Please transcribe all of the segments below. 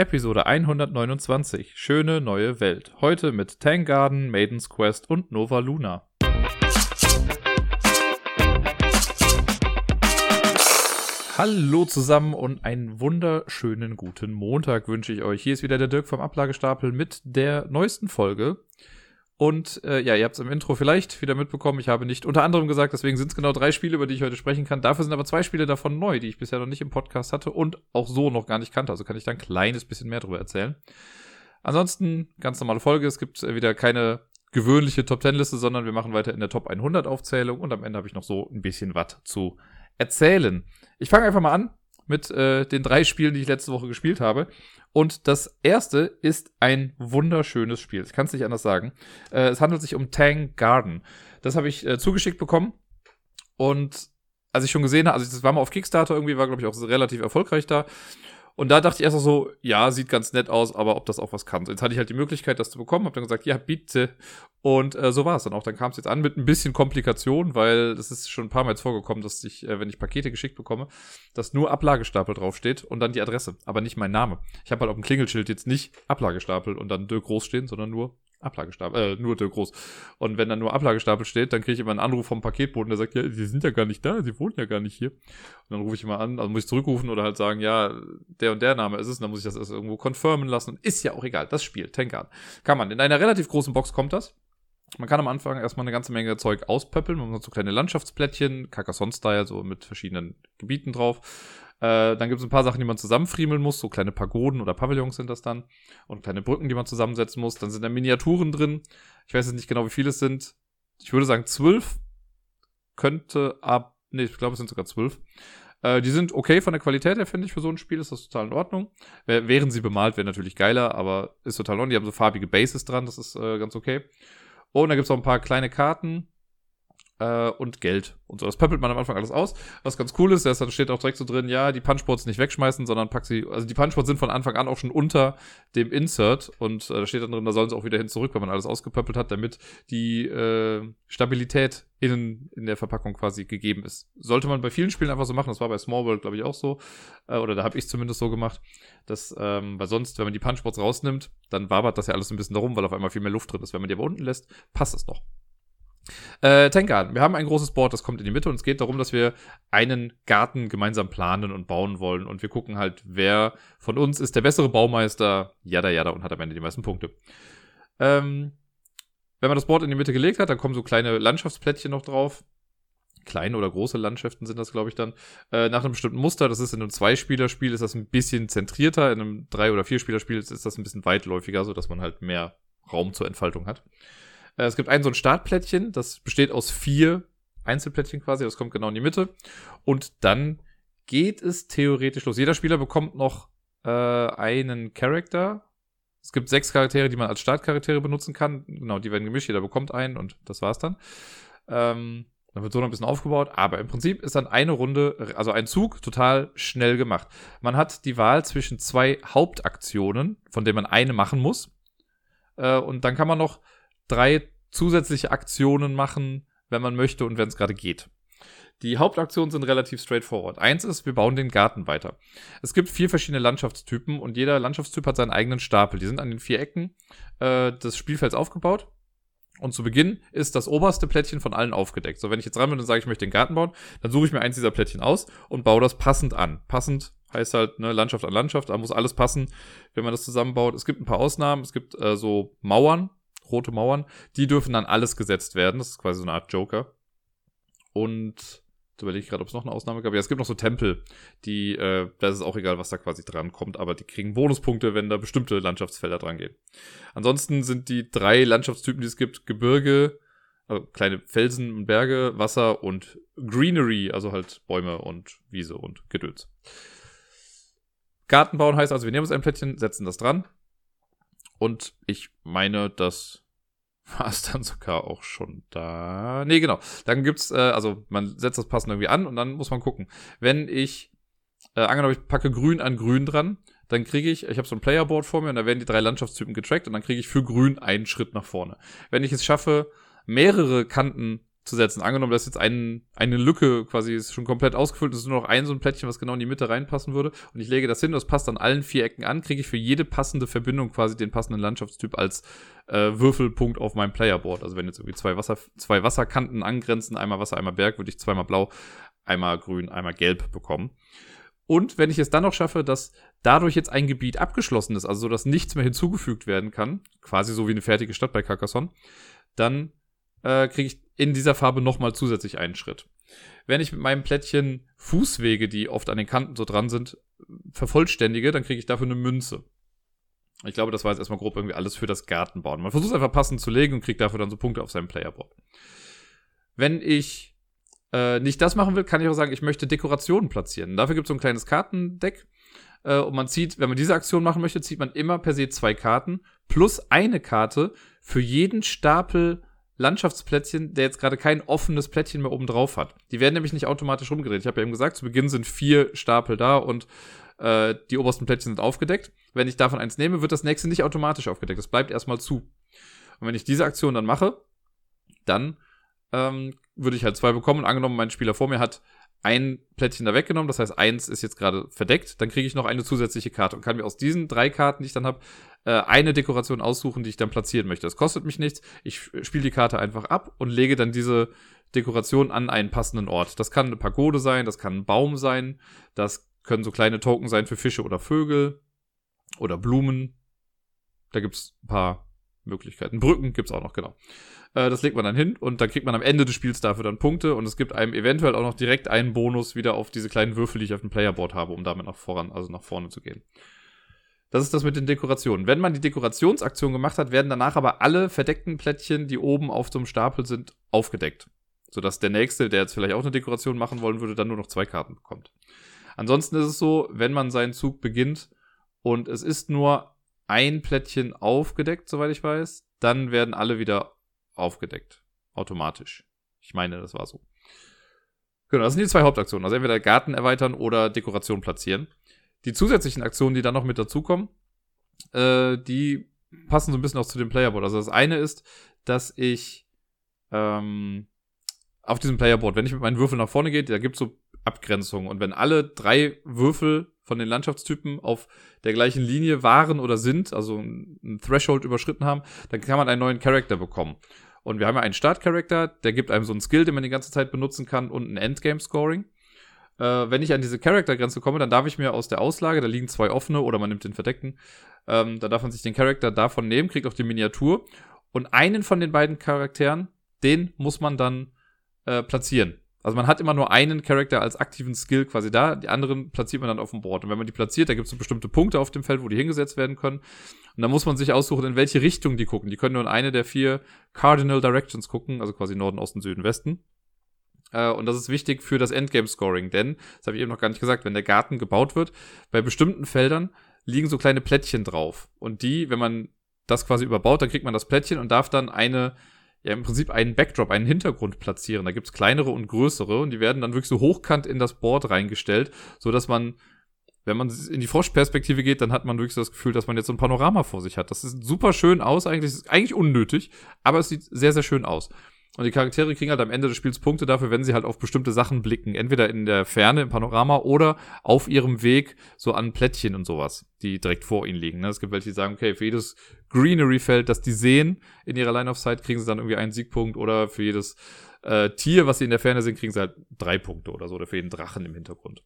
Episode 129. Schöne neue Welt. Heute mit Tang Garden, Maiden's Quest und Nova Luna. Hallo zusammen und einen wunderschönen guten Montag wünsche ich euch. Hier ist wieder der Dirk vom Ablagestapel mit der neuesten Folge. Und äh, ja, ihr habt es im Intro vielleicht wieder mitbekommen. Ich habe nicht unter anderem gesagt, deswegen sind es genau drei Spiele, über die ich heute sprechen kann. Dafür sind aber zwei Spiele davon neu, die ich bisher noch nicht im Podcast hatte und auch so noch gar nicht kannte. Also kann ich da ein kleines bisschen mehr drüber erzählen. Ansonsten, ganz normale Folge. Es gibt äh, wieder keine gewöhnliche Top 10 Liste, sondern wir machen weiter in der Top 100 Aufzählung und am Ende habe ich noch so ein bisschen was zu erzählen. Ich fange einfach mal an mit äh, den drei Spielen, die ich letzte Woche gespielt habe. Und das erste ist ein wunderschönes Spiel. Ich kann es nicht anders sagen. Äh, es handelt sich um Tang Garden. Das habe ich äh, zugeschickt bekommen. Und als ich schon gesehen habe, also das war mal auf Kickstarter irgendwie, war glaube ich auch relativ erfolgreich da. Und da dachte ich erst auch so, ja, sieht ganz nett aus, aber ob das auch was kann. Jetzt hatte ich halt die Möglichkeit, das zu bekommen, habe dann gesagt, ja, bitte. Und äh, so war es dann auch. Dann kam es jetzt an mit ein bisschen Komplikation, weil das ist schon ein paar Mal jetzt vorgekommen, dass ich, äh, wenn ich Pakete geschickt bekomme, dass nur Ablagestapel draufsteht und dann die Adresse, aber nicht mein Name. Ich habe halt auf dem Klingelschild jetzt nicht Ablagestapel und dann Dirk groß stehen, sondern nur Ablagestapel, äh, nur der groß. Und wenn dann nur Ablagestapel steht, dann kriege ich immer einen Anruf vom Paketboten, der sagt, ja, sie sind ja gar nicht da, sie wohnen ja gar nicht hier. Und dann rufe ich immer an, also muss ich zurückrufen oder halt sagen, ja, der und der Name ist es, und dann muss ich das erst irgendwo confirmen lassen. Ist ja auch egal, das Spiel, Tankard. Kann man. In einer relativ großen Box kommt das. Man kann am Anfang erstmal eine ganze Menge Zeug auspöppeln. Man hat so kleine Landschaftsplättchen, Carcassonne-Style, so mit verschiedenen Gebieten drauf. Äh, dann gibt es ein paar Sachen, die man zusammenfriemeln muss, so kleine Pagoden oder Pavillons sind das dann. Und kleine Brücken, die man zusammensetzen muss. Dann sind da Miniaturen drin. Ich weiß jetzt nicht genau, wie viele es sind. Ich würde sagen zwölf. Könnte ab, nee, ich glaube, es sind sogar zwölf. Äh, die sind okay von der Qualität her, finde ich, für so ein Spiel ist das total in Ordnung. Wären sie bemalt, wäre natürlich geiler, aber ist total in Ordnung. Die haben so farbige Bases dran, das ist äh, ganz okay. Und da gibt es auch ein paar kleine Karten äh, und Geld und so. Das pöppelt man am Anfang alles aus. Was ganz cool ist, dann steht auch direkt so drin, ja, die Punchboards nicht wegschmeißen, sondern pack sie, also die Punchboards sind von Anfang an auch schon unter dem Insert und äh, da steht dann drin, da sollen sie auch wieder hin zurück, wenn man alles ausgepöppelt hat, damit die äh, Stabilität innen in der Verpackung quasi gegeben ist. Sollte man bei vielen Spielen einfach so machen, das war bei Small World, glaube ich, auch so, äh, oder da habe ich zumindest so gemacht, dass, ähm, weil sonst, wenn man die Punchboards rausnimmt, dann wabert das ja alles ein bisschen darum, weil auf einmal viel mehr Luft drin ist. Wenn man die aber unten lässt, passt es noch. Äh, Tankgarten. Wir haben ein großes Board, das kommt in die Mitte und es geht darum, dass wir einen Garten gemeinsam planen und bauen wollen. Und wir gucken halt, wer von uns ist der bessere Baumeister, jada jada, und hat am Ende die meisten Punkte. Ähm, wenn man das Board in die Mitte gelegt hat, dann kommen so kleine Landschaftsplättchen noch drauf. Kleine oder große Landschaften sind das, glaube ich, dann. Äh, nach einem bestimmten Muster, das ist in einem Zwei-Spieler-Spiel, ist das ein bisschen zentrierter. In einem Drei- oder Vier-Spieler-Spiel ist das ein bisschen weitläufiger, sodass man halt mehr Raum zur Entfaltung hat. Äh, es gibt ein so ein Startplättchen, das besteht aus vier Einzelplättchen quasi, das kommt genau in die Mitte. Und dann geht es theoretisch los. Jeder Spieler bekommt noch äh, einen Charakter. Es gibt sechs Charaktere, die man als Startcharaktere benutzen kann. Genau, die werden gemischt, jeder bekommt einen und das war's dann. Ähm, dann wird so noch ein bisschen aufgebaut, aber im Prinzip ist dann eine Runde, also ein Zug, total schnell gemacht. Man hat die Wahl zwischen zwei Hauptaktionen, von denen man eine machen muss. Äh, und dann kann man noch drei zusätzliche Aktionen machen, wenn man möchte und wenn es gerade geht. Die Hauptaktionen sind relativ straightforward. Eins ist, wir bauen den Garten weiter. Es gibt vier verschiedene Landschaftstypen und jeder Landschaftstyp hat seinen eigenen Stapel. Die sind an den vier Ecken äh, des Spielfelds aufgebaut. Und zu Beginn ist das oberste Plättchen von allen aufgedeckt. So, wenn ich jetzt ran bin und sage, ich möchte den Garten bauen, dann suche ich mir eins dieser Plättchen aus und baue das passend an. Passend heißt halt, ne, Landschaft an Landschaft, da muss alles passen, wenn man das zusammenbaut. Es gibt ein paar Ausnahmen, es gibt äh, so Mauern, rote Mauern, die dürfen dann alles gesetzt werden. Das ist quasi so eine Art Joker. Und jetzt überlege ich gerade, ob es noch eine Ausnahme gab. Ja, es gibt noch so Tempel, die, äh, da ist es auch egal, was da quasi dran kommt, aber die kriegen Bonuspunkte, wenn da bestimmte Landschaftsfelder dran gehen. Ansonsten sind die drei Landschaftstypen, die es gibt, Gebirge, also kleine Felsen und Berge, Wasser und Greenery, also halt Bäume und Wiese und Gedöns. Garten bauen heißt also, wir nehmen uns ein Plättchen, setzen das dran, und ich meine, das war es dann sogar auch schon da. Nee, genau. Dann gibt's, äh, also man setzt das passend irgendwie an und dann muss man gucken. Wenn ich, äh, angenommen, ich packe grün an grün dran, dann kriege ich, ich habe so ein Playerboard vor mir und da werden die drei Landschaftstypen getrackt und dann kriege ich für grün einen Schritt nach vorne. Wenn ich es schaffe, mehrere Kanten zu setzen. Angenommen, dass jetzt ein, eine Lücke quasi ist schon komplett ausgefüllt, es ist nur noch ein so ein Plättchen, was genau in die Mitte reinpassen würde. Und ich lege das hin, das passt an allen vier Ecken an, kriege ich für jede passende Verbindung quasi den passenden Landschaftstyp als äh, Würfelpunkt auf meinem Playerboard. Also wenn jetzt irgendwie zwei, Wasser, zwei Wasserkanten angrenzen, einmal Wasser, einmal Berg, würde ich zweimal blau, einmal grün, einmal gelb bekommen. Und wenn ich es dann noch schaffe, dass dadurch jetzt ein Gebiet abgeschlossen ist, also so, dass nichts mehr hinzugefügt werden kann, quasi so wie eine fertige Stadt bei Carcassonne, dann äh, kriege ich in dieser Farbe nochmal zusätzlich einen Schritt. Wenn ich mit meinem Plättchen Fußwege, die oft an den Kanten so dran sind, vervollständige, dann kriege ich dafür eine Münze. Ich glaube, das war jetzt erstmal grob irgendwie alles für das Gartenbauen. Man versucht einfach passend zu legen und kriegt dafür dann so Punkte auf seinem Playerboard. Wenn ich äh, nicht das machen will, kann ich auch sagen, ich möchte Dekorationen platzieren. Dafür gibt es so ein kleines Kartendeck. Äh, und man zieht, wenn man diese Aktion machen möchte, zieht man immer per se zwei Karten plus eine Karte für jeden Stapel Landschaftsplättchen, der jetzt gerade kein offenes Plättchen mehr oben drauf hat. Die werden nämlich nicht automatisch rumgedreht. Ich habe ja eben gesagt, zu Beginn sind vier Stapel da und äh, die obersten Plättchen sind aufgedeckt. Wenn ich davon eins nehme, wird das nächste nicht automatisch aufgedeckt. Das bleibt erstmal zu. Und wenn ich diese Aktion dann mache, dann ähm, würde ich halt zwei bekommen. Und angenommen, mein Spieler vor mir hat ein Plättchen da weggenommen, das heißt, eins ist jetzt gerade verdeckt, dann kriege ich noch eine zusätzliche Karte und kann mir aus diesen drei Karten, die ich dann habe, äh, eine Dekoration aussuchen, die ich dann platzieren möchte. Das kostet mich nichts. Ich spiele die Karte einfach ab und lege dann diese Dekoration an einen passenden Ort. Das kann eine Pagode sein, das kann ein Baum sein, das können so kleine Token sein für Fische oder Vögel oder Blumen. Da gibt's ein paar Möglichkeiten. Brücken gibt's auch noch, genau. Äh, das legt man dann hin und dann kriegt man am Ende des Spiels dafür dann Punkte und es gibt einem eventuell auch noch direkt einen Bonus wieder auf diese kleinen Würfel, die ich auf dem Playerboard habe, um damit nach voran, also nach vorne zu gehen. Das ist das mit den Dekorationen. Wenn man die Dekorationsaktion gemacht hat, werden danach aber alle verdeckten Plättchen, die oben auf einem Stapel sind, aufgedeckt. Sodass der nächste, der jetzt vielleicht auch eine Dekoration machen wollen würde, dann nur noch zwei Karten bekommt. Ansonsten ist es so, wenn man seinen Zug beginnt und es ist nur ein Plättchen aufgedeckt, soweit ich weiß, dann werden alle wieder aufgedeckt. Automatisch. Ich meine, das war so. Genau, das sind die zwei Hauptaktionen. Also entweder Garten erweitern oder Dekoration platzieren. Die zusätzlichen Aktionen, die dann noch mit dazukommen, äh, die passen so ein bisschen auch zu dem Playerboard. Also das eine ist, dass ich ähm, auf diesem Playerboard, wenn ich mit meinen Würfeln nach vorne gehe, da gibt es so Abgrenzungen. Und wenn alle drei Würfel von den Landschaftstypen auf der gleichen Linie waren oder sind, also ein Threshold überschritten haben, dann kann man einen neuen Charakter bekommen. Und wir haben ja einen Startcharakter, der gibt einem so einen Skill, den man die ganze Zeit benutzen kann und ein Endgame-Scoring. Äh, wenn ich an diese Charaktergrenze komme, dann darf ich mir aus der Auslage, da liegen zwei offene oder man nimmt den verdeckten, ähm, da darf man sich den Charakter davon nehmen, kriegt auch die Miniatur. Und einen von den beiden Charakteren, den muss man dann äh, platzieren. Also man hat immer nur einen Charakter als aktiven Skill quasi da, die anderen platziert man dann auf dem Board. Und wenn man die platziert, da gibt es so bestimmte Punkte auf dem Feld, wo die hingesetzt werden können. Und dann muss man sich aussuchen, in welche Richtung die gucken. Die können nur in eine der vier Cardinal Directions gucken, also quasi Norden, Osten, Süden, Westen. Äh, und das ist wichtig für das Endgame-Scoring, denn, das habe ich eben noch gar nicht gesagt, wenn der Garten gebaut wird, bei bestimmten Feldern liegen so kleine Plättchen drauf. Und die, wenn man das quasi überbaut, dann kriegt man das Plättchen und darf dann eine ja im Prinzip einen Backdrop, einen Hintergrund platzieren. Da gibt's kleinere und größere und die werden dann wirklich so hochkant in das Board reingestellt, so dass man wenn man in die Froschperspektive geht, dann hat man wirklich das Gefühl, dass man jetzt so ein Panorama vor sich hat. Das sieht super schön aus, eigentlich ist eigentlich unnötig, aber es sieht sehr, sehr schön aus. Und die Charaktere kriegen halt am Ende des Spiels Punkte dafür, wenn sie halt auf bestimmte Sachen blicken. Entweder in der Ferne, im Panorama oder auf ihrem Weg so an Plättchen und sowas, die direkt vor ihnen liegen. Ne? Es gibt welche, die sagen, okay, für jedes Greenery-Feld, das die sehen in ihrer Line of Sight, kriegen sie dann irgendwie einen Siegpunkt oder für jedes äh, Tier, was sie in der Ferne sehen, kriegen sie halt drei Punkte oder so oder für jeden Drachen im Hintergrund.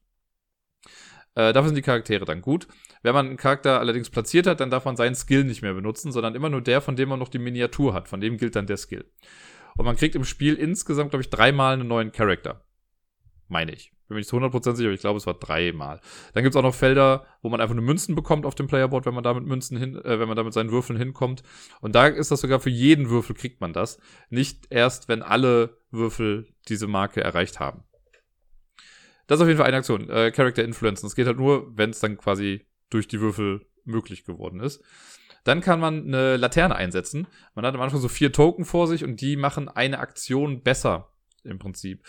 Äh, dafür sind die Charaktere dann gut. Wenn man einen Charakter allerdings platziert hat, dann darf man seinen Skill nicht mehr benutzen, sondern immer nur der, von dem man noch die Miniatur hat. Von dem gilt dann der Skill. Und man kriegt im Spiel insgesamt, glaube ich, dreimal einen neuen Charakter. Meine ich. Bin mir nicht zu 100% sicher, aber ich glaube, es war dreimal. Dann gibt es auch noch Felder, wo man einfach nur Münzen bekommt auf dem Playerboard, wenn man da mit Münzen hin, äh, wenn man da mit seinen Würfeln hinkommt. Und da ist das sogar für jeden Würfel kriegt man das. Nicht erst, wenn alle Würfel diese Marke erreicht haben. Das ist auf jeden Fall eine Aktion. Äh, Character Influencen. Das geht halt nur, wenn es dann quasi durch die Würfel möglich geworden ist. Dann kann man eine Laterne einsetzen. Man hat am Anfang so vier Token vor sich und die machen eine Aktion besser im Prinzip.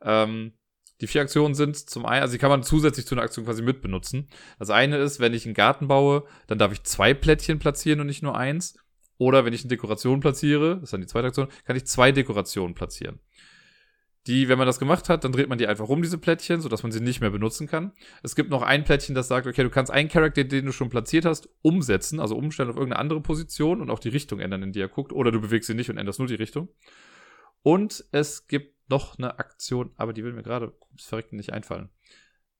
Ähm, die vier Aktionen sind zum einen, also die kann man zusätzlich zu einer Aktion quasi mitbenutzen. Das eine ist, wenn ich einen Garten baue, dann darf ich zwei Plättchen platzieren und nicht nur eins. Oder wenn ich eine Dekoration platziere, das ist dann die zweite Aktion, kann ich zwei Dekorationen platzieren. Die, wenn man das gemacht hat, dann dreht man die einfach um, diese Plättchen, sodass man sie nicht mehr benutzen kann. Es gibt noch ein Plättchen, das sagt, okay, du kannst einen Charakter, den du schon platziert hast, umsetzen, also umstellen auf irgendeine andere Position und auch die Richtung ändern, in die er guckt. Oder du bewegst ihn nicht und änderst nur die Richtung. Und es gibt noch eine Aktion, aber die will mir gerade ums Verrecken nicht einfallen.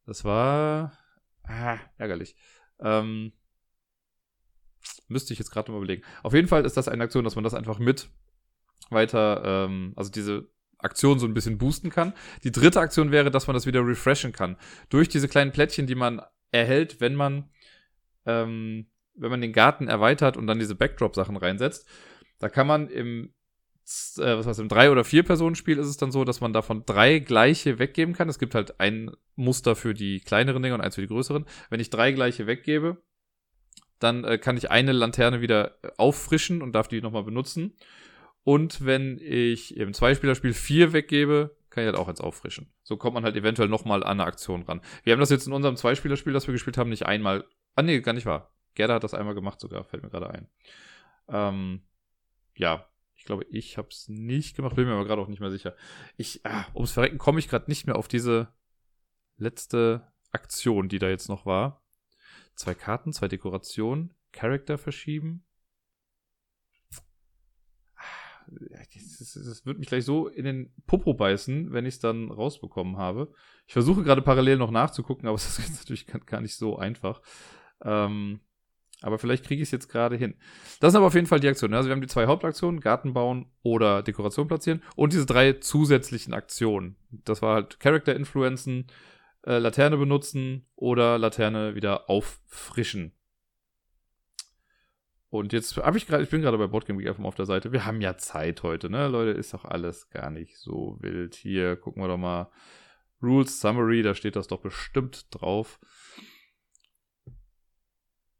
Das war ah, ärgerlich. Ähm, müsste ich jetzt gerade mal überlegen. Auf jeden Fall ist das eine Aktion, dass man das einfach mit weiter, ähm, also diese Aktion so ein bisschen boosten kann. Die dritte Aktion wäre, dass man das wieder refreshen kann. Durch diese kleinen Plättchen, die man erhält, wenn man, ähm, wenn man den Garten erweitert und dann diese Backdrop-Sachen reinsetzt. Da kann man im äh, was heißt, im drei- oder vier-Personen-Spiel ist es dann so, dass man davon drei gleiche weggeben kann. Es gibt halt ein Muster für die kleineren Dinge und eins für die größeren. Wenn ich drei gleiche weggebe, dann äh, kann ich eine Lanterne wieder äh, auffrischen und darf die nochmal benutzen. Und wenn ich im Zweispielerspiel vier weggebe, kann ich halt auch eins auffrischen. So kommt man halt eventuell nochmal an eine Aktion ran. Wir haben das jetzt in unserem Zweispielerspiel, das wir gespielt haben, nicht einmal. Ah, nee, gar nicht wahr. Gerda hat das einmal gemacht sogar, fällt mir gerade ein. Ähm, ja, ich glaube, ich habe es nicht gemacht, bin mir aber gerade auch nicht mehr sicher. Ich, ah, ums Verrecken komme ich gerade nicht mehr auf diese letzte Aktion, die da jetzt noch war. Zwei Karten, zwei Dekorationen, Charakter verschieben. Das, das, wird mich gleich so in den Popo beißen, wenn ich es dann rausbekommen habe. Ich versuche gerade parallel noch nachzugucken, aber es ist natürlich gar nicht so einfach. Ähm, aber vielleicht kriege ich es jetzt gerade hin. Das sind aber auf jeden Fall die Aktionen. Also wir haben die zwei Hauptaktionen, Garten bauen oder Dekoration platzieren und diese drei zusätzlichen Aktionen. Das war halt Character Influenzen, äh, Laterne benutzen oder Laterne wieder auffrischen. Und jetzt habe ich gerade, ich bin gerade bei Boardgame mal auf der Seite. Wir haben ja Zeit heute, ne? Leute, ist doch alles gar nicht so wild. Hier gucken wir doch mal. Rules Summary, da steht das doch bestimmt drauf.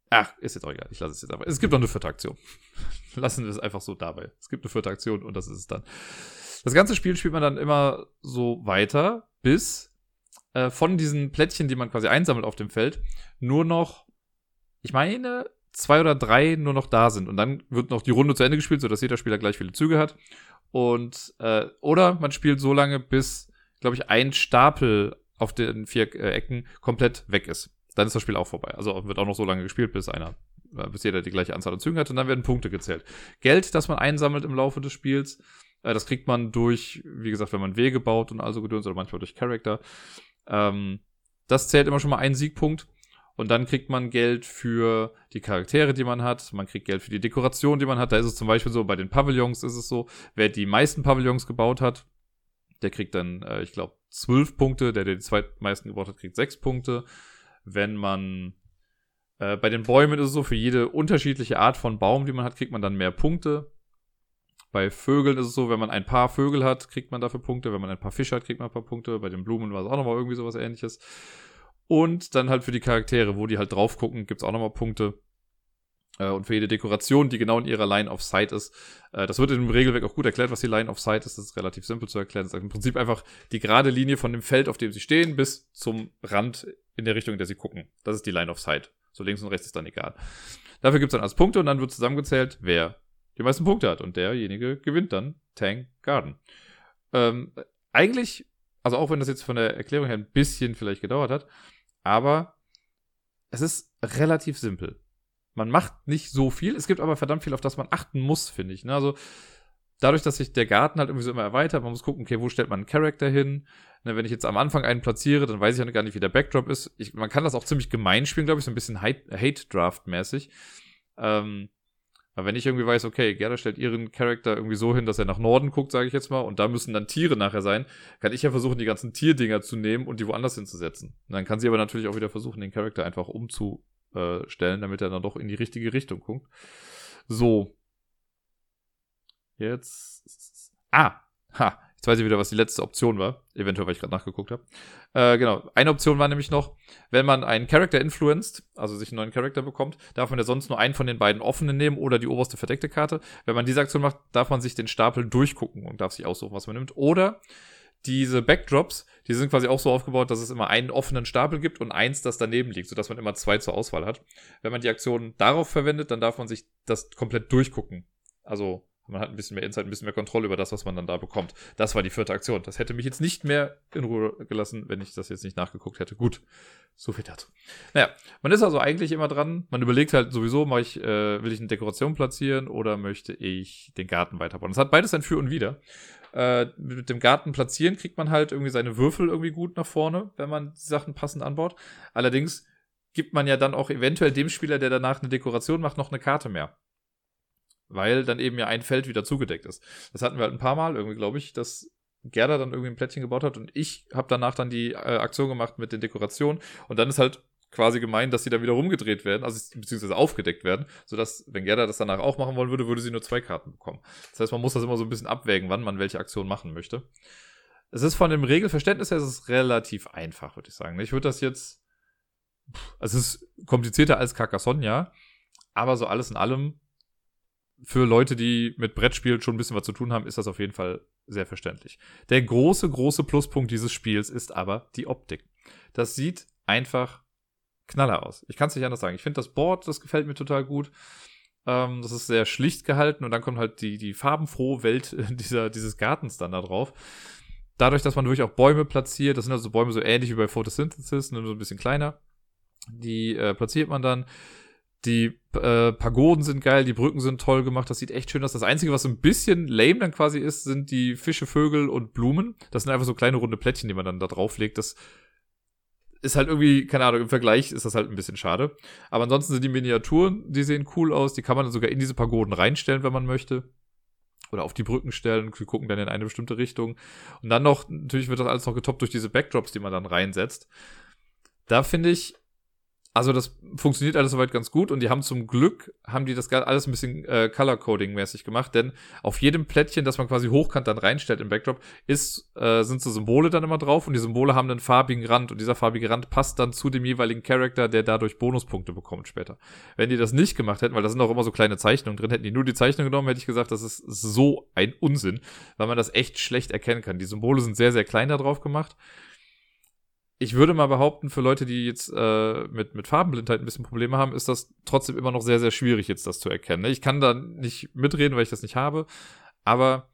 Ach, ist jetzt auch egal. Ich lasse es jetzt einfach. Es gibt noch eine vierte Aktion. Lassen wir es einfach so dabei. Es gibt eine vierte Aktion und das ist es dann. Das ganze Spiel spielt man dann immer so weiter, bis äh, von diesen Plättchen, die man quasi einsammelt auf dem Feld, nur noch, ich meine, zwei oder drei nur noch da sind. Und dann wird noch die Runde zu Ende gespielt, sodass jeder Spieler gleich viele Züge hat. Und, äh, oder man spielt so lange, bis, glaube ich, ein Stapel auf den vier äh, Ecken komplett weg ist dann ist das Spiel auch vorbei. Also wird auch noch so lange gespielt, bis einer, äh, bis jeder die gleiche Anzahl an Zügen hat und dann werden Punkte gezählt. Geld, das man einsammelt im Laufe des Spiels, äh, das kriegt man durch, wie gesagt, wenn man Wege baut und also gedöns oder manchmal durch Charakter. Ähm, das zählt immer schon mal einen Siegpunkt. Und dann kriegt man Geld für die Charaktere, die man hat. Man kriegt Geld für die Dekoration, die man hat. Da ist es zum Beispiel so, bei den Pavillons ist es so, wer die meisten Pavillons gebaut hat, der kriegt dann, äh, ich glaube, zwölf Punkte. Der, der die zweitmeisten gebaut hat, kriegt sechs Punkte wenn man äh, bei den Bäumen ist es so, für jede unterschiedliche Art von Baum, die man hat, kriegt man dann mehr Punkte. Bei Vögeln ist es so, wenn man ein paar Vögel hat, kriegt man dafür Punkte. Wenn man ein paar Fische hat, kriegt man ein paar Punkte. Bei den Blumen war es auch nochmal irgendwie sowas ähnliches. Und dann halt für die Charaktere, wo die halt drauf gucken, gibt es auch nochmal Punkte. Äh, und für jede Dekoration, die genau in ihrer Line of Sight ist. Äh, das wird im Regelwerk auch gut erklärt, was die Line of Sight ist. Das ist relativ simpel zu erklären. Das ist im Prinzip einfach die gerade Linie von dem Feld, auf dem sie stehen, bis zum Rand in der Richtung, in der sie gucken. Das ist die Line of Sight. So links und rechts ist dann egal. Dafür gibt es dann als Punkte und dann wird zusammengezählt, wer die meisten Punkte hat. Und derjenige gewinnt dann Tang Garden. Ähm, eigentlich, also auch wenn das jetzt von der Erklärung her ein bisschen vielleicht gedauert hat, aber es ist relativ simpel. Man macht nicht so viel, es gibt aber verdammt viel, auf das man achten muss, finde ich. Ne? Also dadurch, dass sich der Garten halt irgendwie so immer erweitert, man muss gucken, okay, wo stellt man einen Charakter hin? Ne, wenn ich jetzt am Anfang einen platziere, dann weiß ich ja gar nicht, wie der Backdrop ist. Ich, man kann das auch ziemlich gemein spielen, glaube ich, so ein bisschen Hate-Draft-mäßig. Ähm, aber wenn ich irgendwie weiß, okay, Gerda stellt ihren Charakter irgendwie so hin, dass er nach Norden guckt, sage ich jetzt mal, und da müssen dann Tiere nachher sein, kann ich ja versuchen, die ganzen Tierdinger zu nehmen und die woanders hinzusetzen. Und dann kann sie aber natürlich auch wieder versuchen, den Charakter einfach umzustellen, damit er dann doch in die richtige Richtung guckt. So. Jetzt. Ah, ha, Jetzt weiß ich wieder, was die letzte Option war. Eventuell, weil ich gerade nachgeguckt habe. Äh, genau. Eine Option war nämlich noch, wenn man einen Charakter influenced, also sich einen neuen Charakter bekommt, darf man ja sonst nur einen von den beiden offenen nehmen oder die oberste verdeckte Karte. Wenn man diese Aktion macht, darf man sich den Stapel durchgucken und darf sich aussuchen, was man nimmt. Oder diese Backdrops, die sind quasi auch so aufgebaut, dass es immer einen offenen Stapel gibt und eins, das daneben liegt, sodass man immer zwei zur Auswahl hat. Wenn man die Aktion darauf verwendet, dann darf man sich das komplett durchgucken. Also Man hat ein bisschen mehr Insight, ein bisschen mehr Kontrolle über das, was man dann da bekommt. Das war die vierte Aktion. Das hätte mich jetzt nicht mehr in Ruhe gelassen, wenn ich das jetzt nicht nachgeguckt hätte. Gut, so viel dazu. Naja, man ist also eigentlich immer dran. Man überlegt halt sowieso, mache ich, äh, will ich eine Dekoration platzieren oder möchte ich den Garten weiterbauen. Das hat beides ein Für und Wider. Äh, mit dem Garten platzieren kriegt man halt irgendwie seine Würfel irgendwie gut nach vorne, wenn man die Sachen passend anbaut. Allerdings gibt man ja dann auch eventuell dem Spieler, der danach eine Dekoration macht, noch eine Karte mehr weil dann eben ja ein Feld wieder zugedeckt ist. Das hatten wir halt ein paar Mal irgendwie, glaube ich, dass Gerda dann irgendwie ein Plättchen gebaut hat und ich habe danach dann die äh, Aktion gemacht mit den Dekorationen und dann ist halt quasi gemeint, dass sie dann wieder rumgedreht werden, also beziehungsweise aufgedeckt werden, sodass, wenn Gerda das danach auch machen wollen würde, würde sie nur zwei Karten bekommen. Das heißt, man muss das immer so ein bisschen abwägen, wann man welche Aktion machen möchte. Es ist von dem Regelverständnis her, es ist relativ einfach, würde ich sagen. Ich würde das jetzt, es ist komplizierter als Carcassonne, ja, aber so alles in allem für Leute, die mit Brettspielen schon ein bisschen was zu tun haben, ist das auf jeden Fall sehr verständlich. Der große, große Pluspunkt dieses Spiels ist aber die Optik. Das sieht einfach knaller aus. Ich kann es nicht anders sagen. Ich finde das Board, das gefällt mir total gut. Ähm, das ist sehr schlicht gehalten und dann kommt halt die, die farbenfrohe Welt dieser, dieses Gartens dann da drauf. Dadurch, dass man wirklich auch Bäume platziert, das sind also Bäume so ähnlich wie bei Photosynthesis, nur so ein bisschen kleiner. Die äh, platziert man dann. Die äh, Pagoden sind geil, die Brücken sind toll gemacht, das sieht echt schön aus. Das Einzige, was so ein bisschen lame dann quasi ist, sind die Fische, Vögel und Blumen. Das sind einfach so kleine runde Plättchen, die man dann da drauflegt. Das ist halt irgendwie, keine Ahnung, im Vergleich ist das halt ein bisschen schade. Aber ansonsten sind die Miniaturen, die sehen cool aus. Die kann man dann sogar in diese Pagoden reinstellen, wenn man möchte. Oder auf die Brücken stellen und gucken dann in eine bestimmte Richtung. Und dann noch, natürlich wird das alles noch getoppt durch diese Backdrops, die man dann reinsetzt. Da finde ich, also das funktioniert alles soweit ganz gut und die haben zum Glück, haben die das alles ein bisschen äh, Color-Coding-mäßig gemacht, denn auf jedem Plättchen, das man quasi hochkant dann reinstellt im Backdrop, ist, äh, sind so Symbole dann immer drauf und die Symbole haben einen farbigen Rand und dieser farbige Rand passt dann zu dem jeweiligen Charakter, der dadurch Bonuspunkte bekommt später. Wenn die das nicht gemacht hätten, weil da sind auch immer so kleine Zeichnungen drin, hätten die nur die Zeichnung genommen, hätte ich gesagt, das ist so ein Unsinn, weil man das echt schlecht erkennen kann. Die Symbole sind sehr, sehr klein da drauf gemacht ich würde mal behaupten, für Leute, die jetzt äh, mit, mit Farbenblindheit ein bisschen Probleme haben, ist das trotzdem immer noch sehr, sehr schwierig, jetzt das zu erkennen. Ich kann da nicht mitreden, weil ich das nicht habe. Aber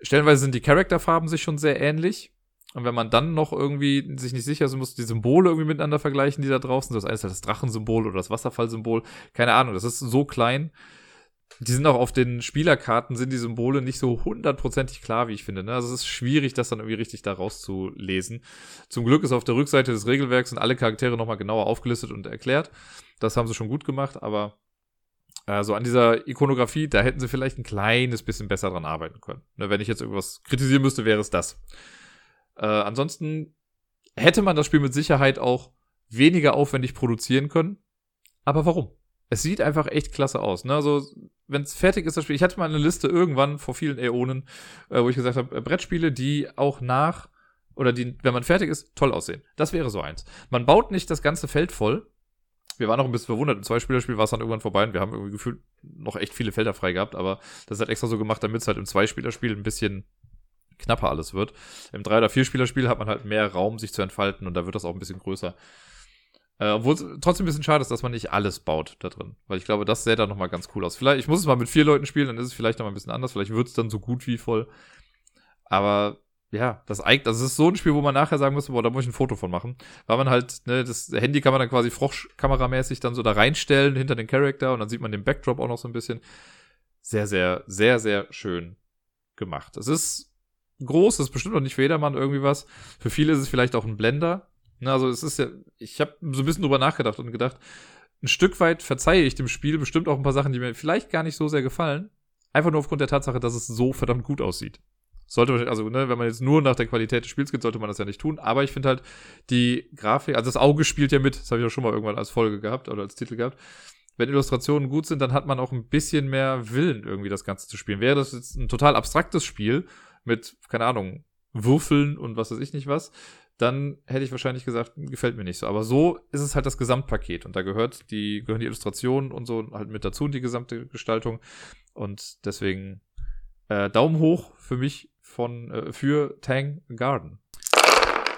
stellenweise sind die Charakterfarben sich schon sehr ähnlich. Und wenn man dann noch irgendwie sich nicht sicher ist, muss die Symbole irgendwie miteinander vergleichen, die da draußen sind. Das eine ist halt das Drachensymbol oder das Wasserfallsymbol. Keine Ahnung, das ist so klein die sind auch auf den Spielerkarten, sind die Symbole nicht so hundertprozentig klar, wie ich finde. Ne? Also es ist schwierig, das dann irgendwie richtig da rauszulesen. Zum Glück ist auf der Rückseite des Regelwerks sind alle Charaktere nochmal genauer aufgelistet und erklärt. Das haben sie schon gut gemacht, aber äh, so an dieser Ikonografie, da hätten sie vielleicht ein kleines bisschen besser dran arbeiten können. Ne? Wenn ich jetzt irgendwas kritisieren müsste, wäre es das. Äh, ansonsten hätte man das Spiel mit Sicherheit auch weniger aufwendig produzieren können. Aber warum? es sieht einfach echt klasse aus. Ne? Also, wenn es fertig ist, das Spiel. Ich hatte mal eine Liste irgendwann vor vielen Äonen, äh, wo ich gesagt habe, äh, Brettspiele, die auch nach oder die, wenn man fertig ist, toll aussehen. Das wäre so eins. Man baut nicht das ganze Feld voll. Wir waren auch ein bisschen verwundert. Im Zweispielerspiel war es dann irgendwann vorbei und wir haben irgendwie gefühlt noch echt viele Felder frei gehabt, aber das halt extra so gemacht, damit es halt im Zweispielerspiel ein bisschen knapper alles wird. Im Drei- oder Vierspielerspiel hat man halt mehr Raum, sich zu entfalten und da wird das auch ein bisschen größer. Äh, Obwohl es trotzdem ein bisschen schade ist, dass man nicht alles baut da drin. Weil ich glaube, das sähe dann nochmal ganz cool aus. Vielleicht, ich muss es mal mit vier Leuten spielen, dann ist es vielleicht nochmal ein bisschen anders. Vielleicht wird es dann so gut wie voll. Aber ja, das eignet, das ist so ein Spiel, wo man nachher sagen muss, boah, da muss ich ein Foto von machen. Weil man halt, ne, das Handy kann man dann quasi froschkameramäßig dann so da reinstellen hinter den Charakter und dann sieht man den Backdrop auch noch so ein bisschen. Sehr, sehr, sehr, sehr schön gemacht. Es ist groß, das ist bestimmt noch nicht für jedermann irgendwie was. Für viele ist es vielleicht auch ein Blender, also es ist ja, ich habe so ein bisschen drüber nachgedacht und gedacht, ein Stück weit verzeihe ich dem Spiel bestimmt auch ein paar Sachen, die mir vielleicht gar nicht so sehr gefallen. Einfach nur aufgrund der Tatsache, dass es so verdammt gut aussieht. Sollte also, ne, wenn man jetzt nur nach der Qualität des Spiels geht, sollte man das ja nicht tun. Aber ich finde halt, die Grafik, also das Auge spielt ja mit, das habe ich auch schon mal irgendwann als Folge gehabt oder als Titel gehabt. Wenn Illustrationen gut sind, dann hat man auch ein bisschen mehr Willen, irgendwie das Ganze zu spielen. Wäre das jetzt ein total abstraktes Spiel mit, keine Ahnung, Würfeln und was weiß ich nicht was, dann hätte ich wahrscheinlich gesagt, gefällt mir nicht so. Aber so ist es halt das Gesamtpaket und da gehört die, gehören die Illustrationen und so halt mit dazu, die gesamte Gestaltung. Und deswegen äh, Daumen hoch für mich von äh, für Tang Garden.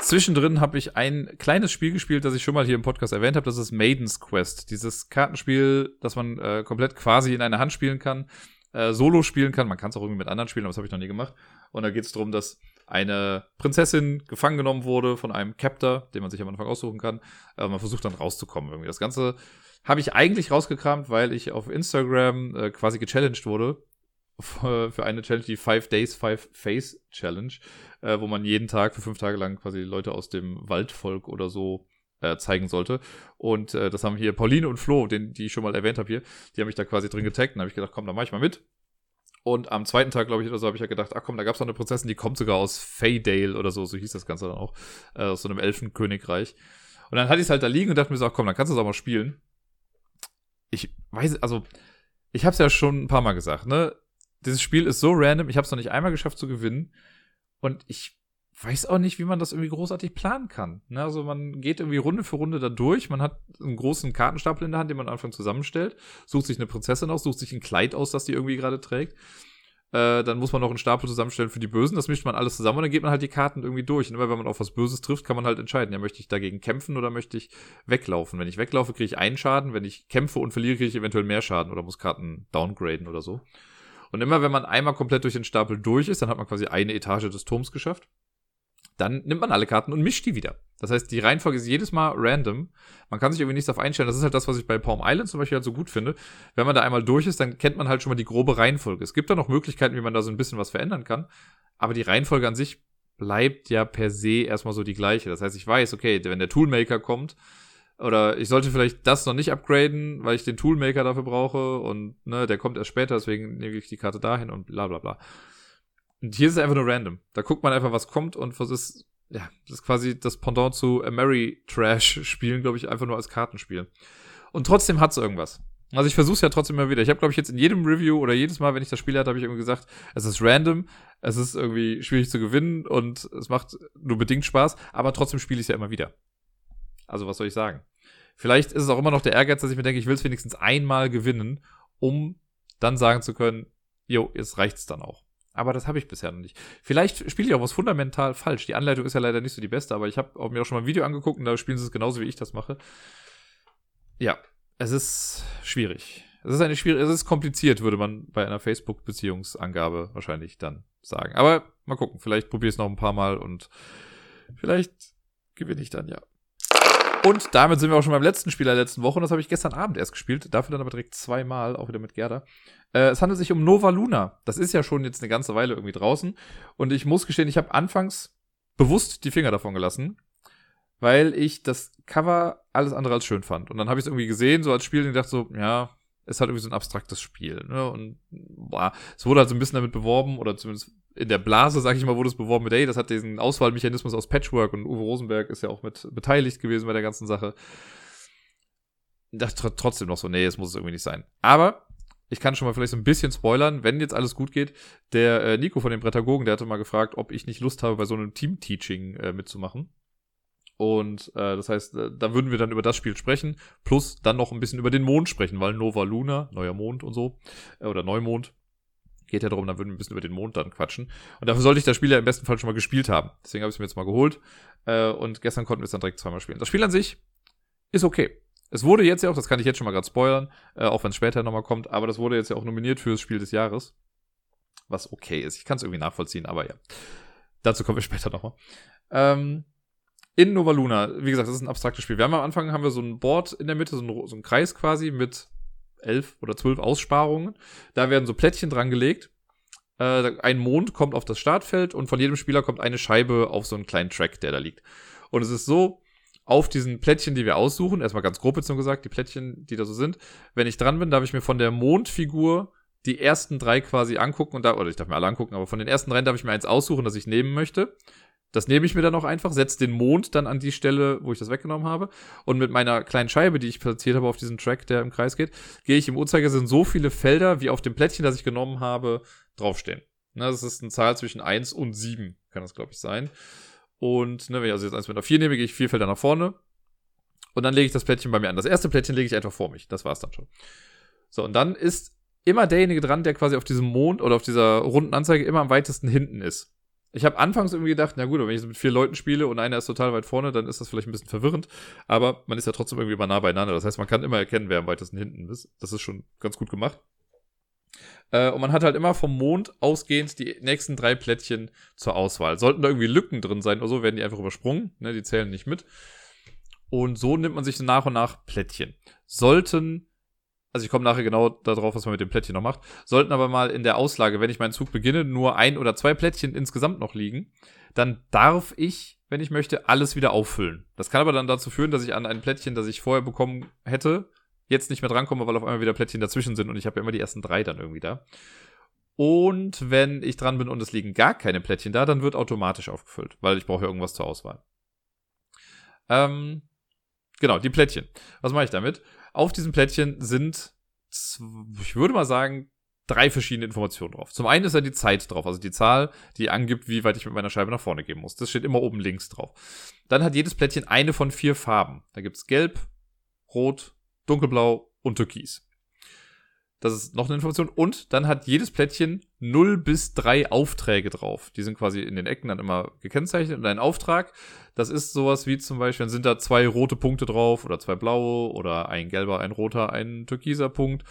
Zwischendrin habe ich ein kleines Spiel gespielt, das ich schon mal hier im Podcast erwähnt habe. Das ist Maiden's Quest. Dieses Kartenspiel, das man äh, komplett quasi in einer Hand spielen kann äh, solo spielen kann. Man kann es auch irgendwie mit anderen spielen, aber das habe ich noch nie gemacht. Und da geht es darum, dass eine Prinzessin gefangen genommen wurde von einem Captor, den man sich am Anfang aussuchen kann. Äh, man versucht dann rauszukommen irgendwie. Das Ganze habe ich eigentlich rausgekramt, weil ich auf Instagram äh, quasi gechallenged wurde für, eine Challenge, die Five Days, Five Face Challenge, äh, wo man jeden Tag für fünf Tage lang quasi Leute aus dem Waldvolk oder so äh, zeigen sollte. Und äh, das haben hier Pauline und Flo, den, die ich schon mal erwähnt habe hier, die haben mich da quasi drin getaggt. Und habe ich gedacht, komm, da mach ich mal mit. Und am zweiten Tag, glaube ich, oder so, habe ich ja gedacht, ach komm, da gab es noch eine Prinzessin, die kommt sogar aus Faydale oder so, so hieß das Ganze dann auch, äh, aus so einem Elfenkönigreich. Und dann hatte ich es halt da liegen und dachte mir so, ach komm, dann kannst du es auch mal spielen. Ich weiß, also, ich habe es ja schon ein paar Mal gesagt, ne? Dieses Spiel ist so random, ich habe es noch nicht einmal geschafft zu gewinnen. Und ich weiß auch nicht, wie man das irgendwie großartig planen kann. Ne? Also man geht irgendwie Runde für Runde da durch. Man hat einen großen Kartenstapel in der Hand, den man am Anfang zusammenstellt, sucht sich eine Prinzessin aus, sucht sich ein Kleid aus, das die irgendwie gerade trägt. Äh, dann muss man noch einen Stapel zusammenstellen für die Bösen. Das mischt man alles zusammen und dann geht man halt die Karten irgendwie durch. Und immer wenn man auf was Böses trifft, kann man halt entscheiden, ja, möchte ich dagegen kämpfen oder möchte ich weglaufen. Wenn ich weglaufe, kriege ich einen Schaden. Wenn ich kämpfe und verliere, kriege ich eventuell mehr Schaden oder muss Karten downgraden oder so. Und immer wenn man einmal komplett durch den Stapel durch ist, dann hat man quasi eine Etage des Turms geschafft dann nimmt man alle Karten und mischt die wieder. Das heißt, die Reihenfolge ist jedes Mal random. Man kann sich irgendwie nichts darauf einstellen. Das ist halt das, was ich bei Palm Island zum Beispiel halt so gut finde. Wenn man da einmal durch ist, dann kennt man halt schon mal die grobe Reihenfolge. Es gibt da noch Möglichkeiten, wie man da so ein bisschen was verändern kann. Aber die Reihenfolge an sich bleibt ja per se erstmal so die gleiche. Das heißt, ich weiß, okay, wenn der Toolmaker kommt, oder ich sollte vielleicht das noch nicht upgraden, weil ich den Toolmaker dafür brauche und ne, der kommt erst später, deswegen nehme ich die Karte dahin und bla bla bla. Und hier ist es einfach nur random. Da guckt man einfach, was kommt und was ist, ja, das ist quasi das Pendant zu Trash spielen, glaube ich, einfach nur als Kartenspiel. Und trotzdem hat es irgendwas. Also ich versuche es ja trotzdem immer wieder. Ich habe, glaube ich, jetzt in jedem Review oder jedes Mal, wenn ich das Spiel hatte, habe ich irgendwie gesagt, es ist random, es ist irgendwie schwierig zu gewinnen und es macht nur bedingt Spaß, aber trotzdem spiele ich es ja immer wieder. Also was soll ich sagen? Vielleicht ist es auch immer noch der Ehrgeiz, dass ich mir denke, ich will es wenigstens einmal gewinnen, um dann sagen zu können, jo, jetzt reicht's dann auch. Aber das habe ich bisher noch nicht. Vielleicht spiele ich auch was fundamental falsch. Die Anleitung ist ja leider nicht so die beste, aber ich habe mir auch schon mal ein Video angeguckt und da spielen sie es genauso, wie ich das mache. Ja, es ist schwierig. Es ist eine schwierige, es ist kompliziert, würde man bei einer Facebook-Beziehungsangabe wahrscheinlich dann sagen. Aber mal gucken, vielleicht probiere ich es noch ein paar Mal und vielleicht gewinne ich dann ja. Und damit sind wir auch schon beim letzten Spiel der letzten Woche. Und das habe ich gestern Abend erst gespielt. Dafür dann aber direkt zweimal, auch wieder mit Gerda. Äh, es handelt sich um Nova Luna. Das ist ja schon jetzt eine ganze Weile irgendwie draußen. Und ich muss gestehen, ich habe anfangs bewusst die Finger davon gelassen, weil ich das Cover alles andere als schön fand. Und dann habe ich es irgendwie gesehen, so als Spiel, und dachte so, ja, es hat irgendwie so ein abstraktes Spiel. Ne? Und boah, es wurde halt so ein bisschen damit beworben, oder zumindest in der Blase, sag ich mal, wurde es beworben mit, ey, das hat diesen Auswahlmechanismus aus Patchwork und Uwe Rosenberg ist ja auch mit beteiligt gewesen bei der ganzen Sache. Ich dachte trotzdem noch so, nee, es muss es irgendwie nicht sein. Aber ich kann schon mal vielleicht so ein bisschen spoilern, wenn jetzt alles gut geht. Der äh, Nico von den Prädagogen, der hatte mal gefragt, ob ich nicht Lust habe, bei so einem Team-Teaching äh, mitzumachen. Und äh, das heißt, äh, da würden wir dann über das Spiel sprechen, plus dann noch ein bisschen über den Mond sprechen, weil Nova Luna, neuer Mond und so, äh, oder Neumond, geht ja darum, dann würden wir ein bisschen über den Mond dann quatschen. Und dafür sollte ich das Spiel ja im besten Fall schon mal gespielt haben. Deswegen habe ich es mir jetzt mal geholt. Äh, und gestern konnten wir es dann direkt zweimal spielen. Das Spiel an sich ist okay. Es wurde jetzt ja auch, das kann ich jetzt schon mal gerade spoilern, äh, auch wenn es später nochmal kommt, aber das wurde jetzt ja auch nominiert für das Spiel des Jahres. Was okay ist. Ich kann es irgendwie nachvollziehen, aber ja. Dazu kommen wir später nochmal. Ähm, in Nova Luna, wie gesagt, das ist ein abstraktes Spiel. Wir haben am Anfang haben wir so ein Board in der Mitte, so ein, so ein Kreis quasi mit elf oder zwölf Aussparungen. Da werden so Plättchen dran gelegt. Äh, ein Mond kommt auf das Startfeld und von jedem Spieler kommt eine Scheibe auf so einen kleinen Track, der da liegt. Und es ist so, auf diesen Plättchen, die wir aussuchen, erstmal ganz grob jetzt nur gesagt, die Plättchen, die da so sind, wenn ich dran bin, darf ich mir von der Mondfigur die ersten drei quasi angucken und da, oder ich darf mir alle angucken, aber von den ersten drei darf ich mir eins aussuchen, das ich nehmen möchte. Das nehme ich mir dann auch einfach, setze den Mond dann an die Stelle, wo ich das weggenommen habe. Und mit meiner kleinen Scheibe, die ich platziert habe auf diesen Track, der im Kreis geht, gehe ich im Uhrzeigersinn so viele Felder, wie auf dem Plättchen, das ich genommen habe, draufstehen. Ne, das ist eine Zahl zwischen eins und sieben, kann das, glaube ich, sein. Und ne, wenn ich also jetzt eins mit einer vier nehme, gehe ich vier Felder nach vorne. Und dann lege ich das Plättchen bei mir an. Das erste Plättchen lege ich einfach vor mich. Das war's dann schon. So, und dann ist immer derjenige dran, der quasi auf diesem Mond oder auf dieser runden Anzeige immer am weitesten hinten ist. Ich habe anfangs irgendwie gedacht, na gut, wenn ich mit vier Leuten spiele und einer ist total weit vorne, dann ist das vielleicht ein bisschen verwirrend. Aber man ist ja trotzdem irgendwie immer nah beieinander. Das heißt, man kann immer erkennen, wer am weitesten hinten ist. Das ist schon ganz gut gemacht. Äh, und man hat halt immer vom Mond ausgehend die nächsten drei Plättchen zur Auswahl. Sollten da irgendwie Lücken drin sein oder so, werden die einfach übersprungen. Ne, die zählen nicht mit. Und so nimmt man sich nach und nach Plättchen. Sollten, also ich komme nachher genau darauf, was man mit dem Plättchen noch macht, sollten aber mal in der Auslage, wenn ich meinen Zug beginne, nur ein oder zwei Plättchen insgesamt noch liegen, dann darf ich, wenn ich möchte, alles wieder auffüllen. Das kann aber dann dazu führen, dass ich an ein Plättchen, das ich vorher bekommen hätte, jetzt nicht mehr drankomme, weil auf einmal wieder Plättchen dazwischen sind und ich habe ja immer die ersten drei dann irgendwie da. Und wenn ich dran bin und es liegen gar keine Plättchen da, dann wird automatisch aufgefüllt, weil ich brauche ja irgendwas zur Auswahl. Ähm, genau, die Plättchen. Was mache ich damit? Auf diesen Plättchen sind, ich würde mal sagen, drei verschiedene Informationen drauf. Zum einen ist da die Zeit drauf, also die Zahl, die angibt, wie weit ich mit meiner Scheibe nach vorne gehen muss. Das steht immer oben links drauf. Dann hat jedes Plättchen eine von vier Farben. Da gibt's Gelb, Rot, Dunkelblau und Türkis. Das ist noch eine Information. Und dann hat jedes Plättchen 0 bis 3 Aufträge drauf. Die sind quasi in den Ecken dann immer gekennzeichnet. Und ein Auftrag, das ist sowas wie zum Beispiel, dann sind da zwei rote Punkte drauf oder zwei blaue oder ein gelber, ein roter, ein türkiser Punkt.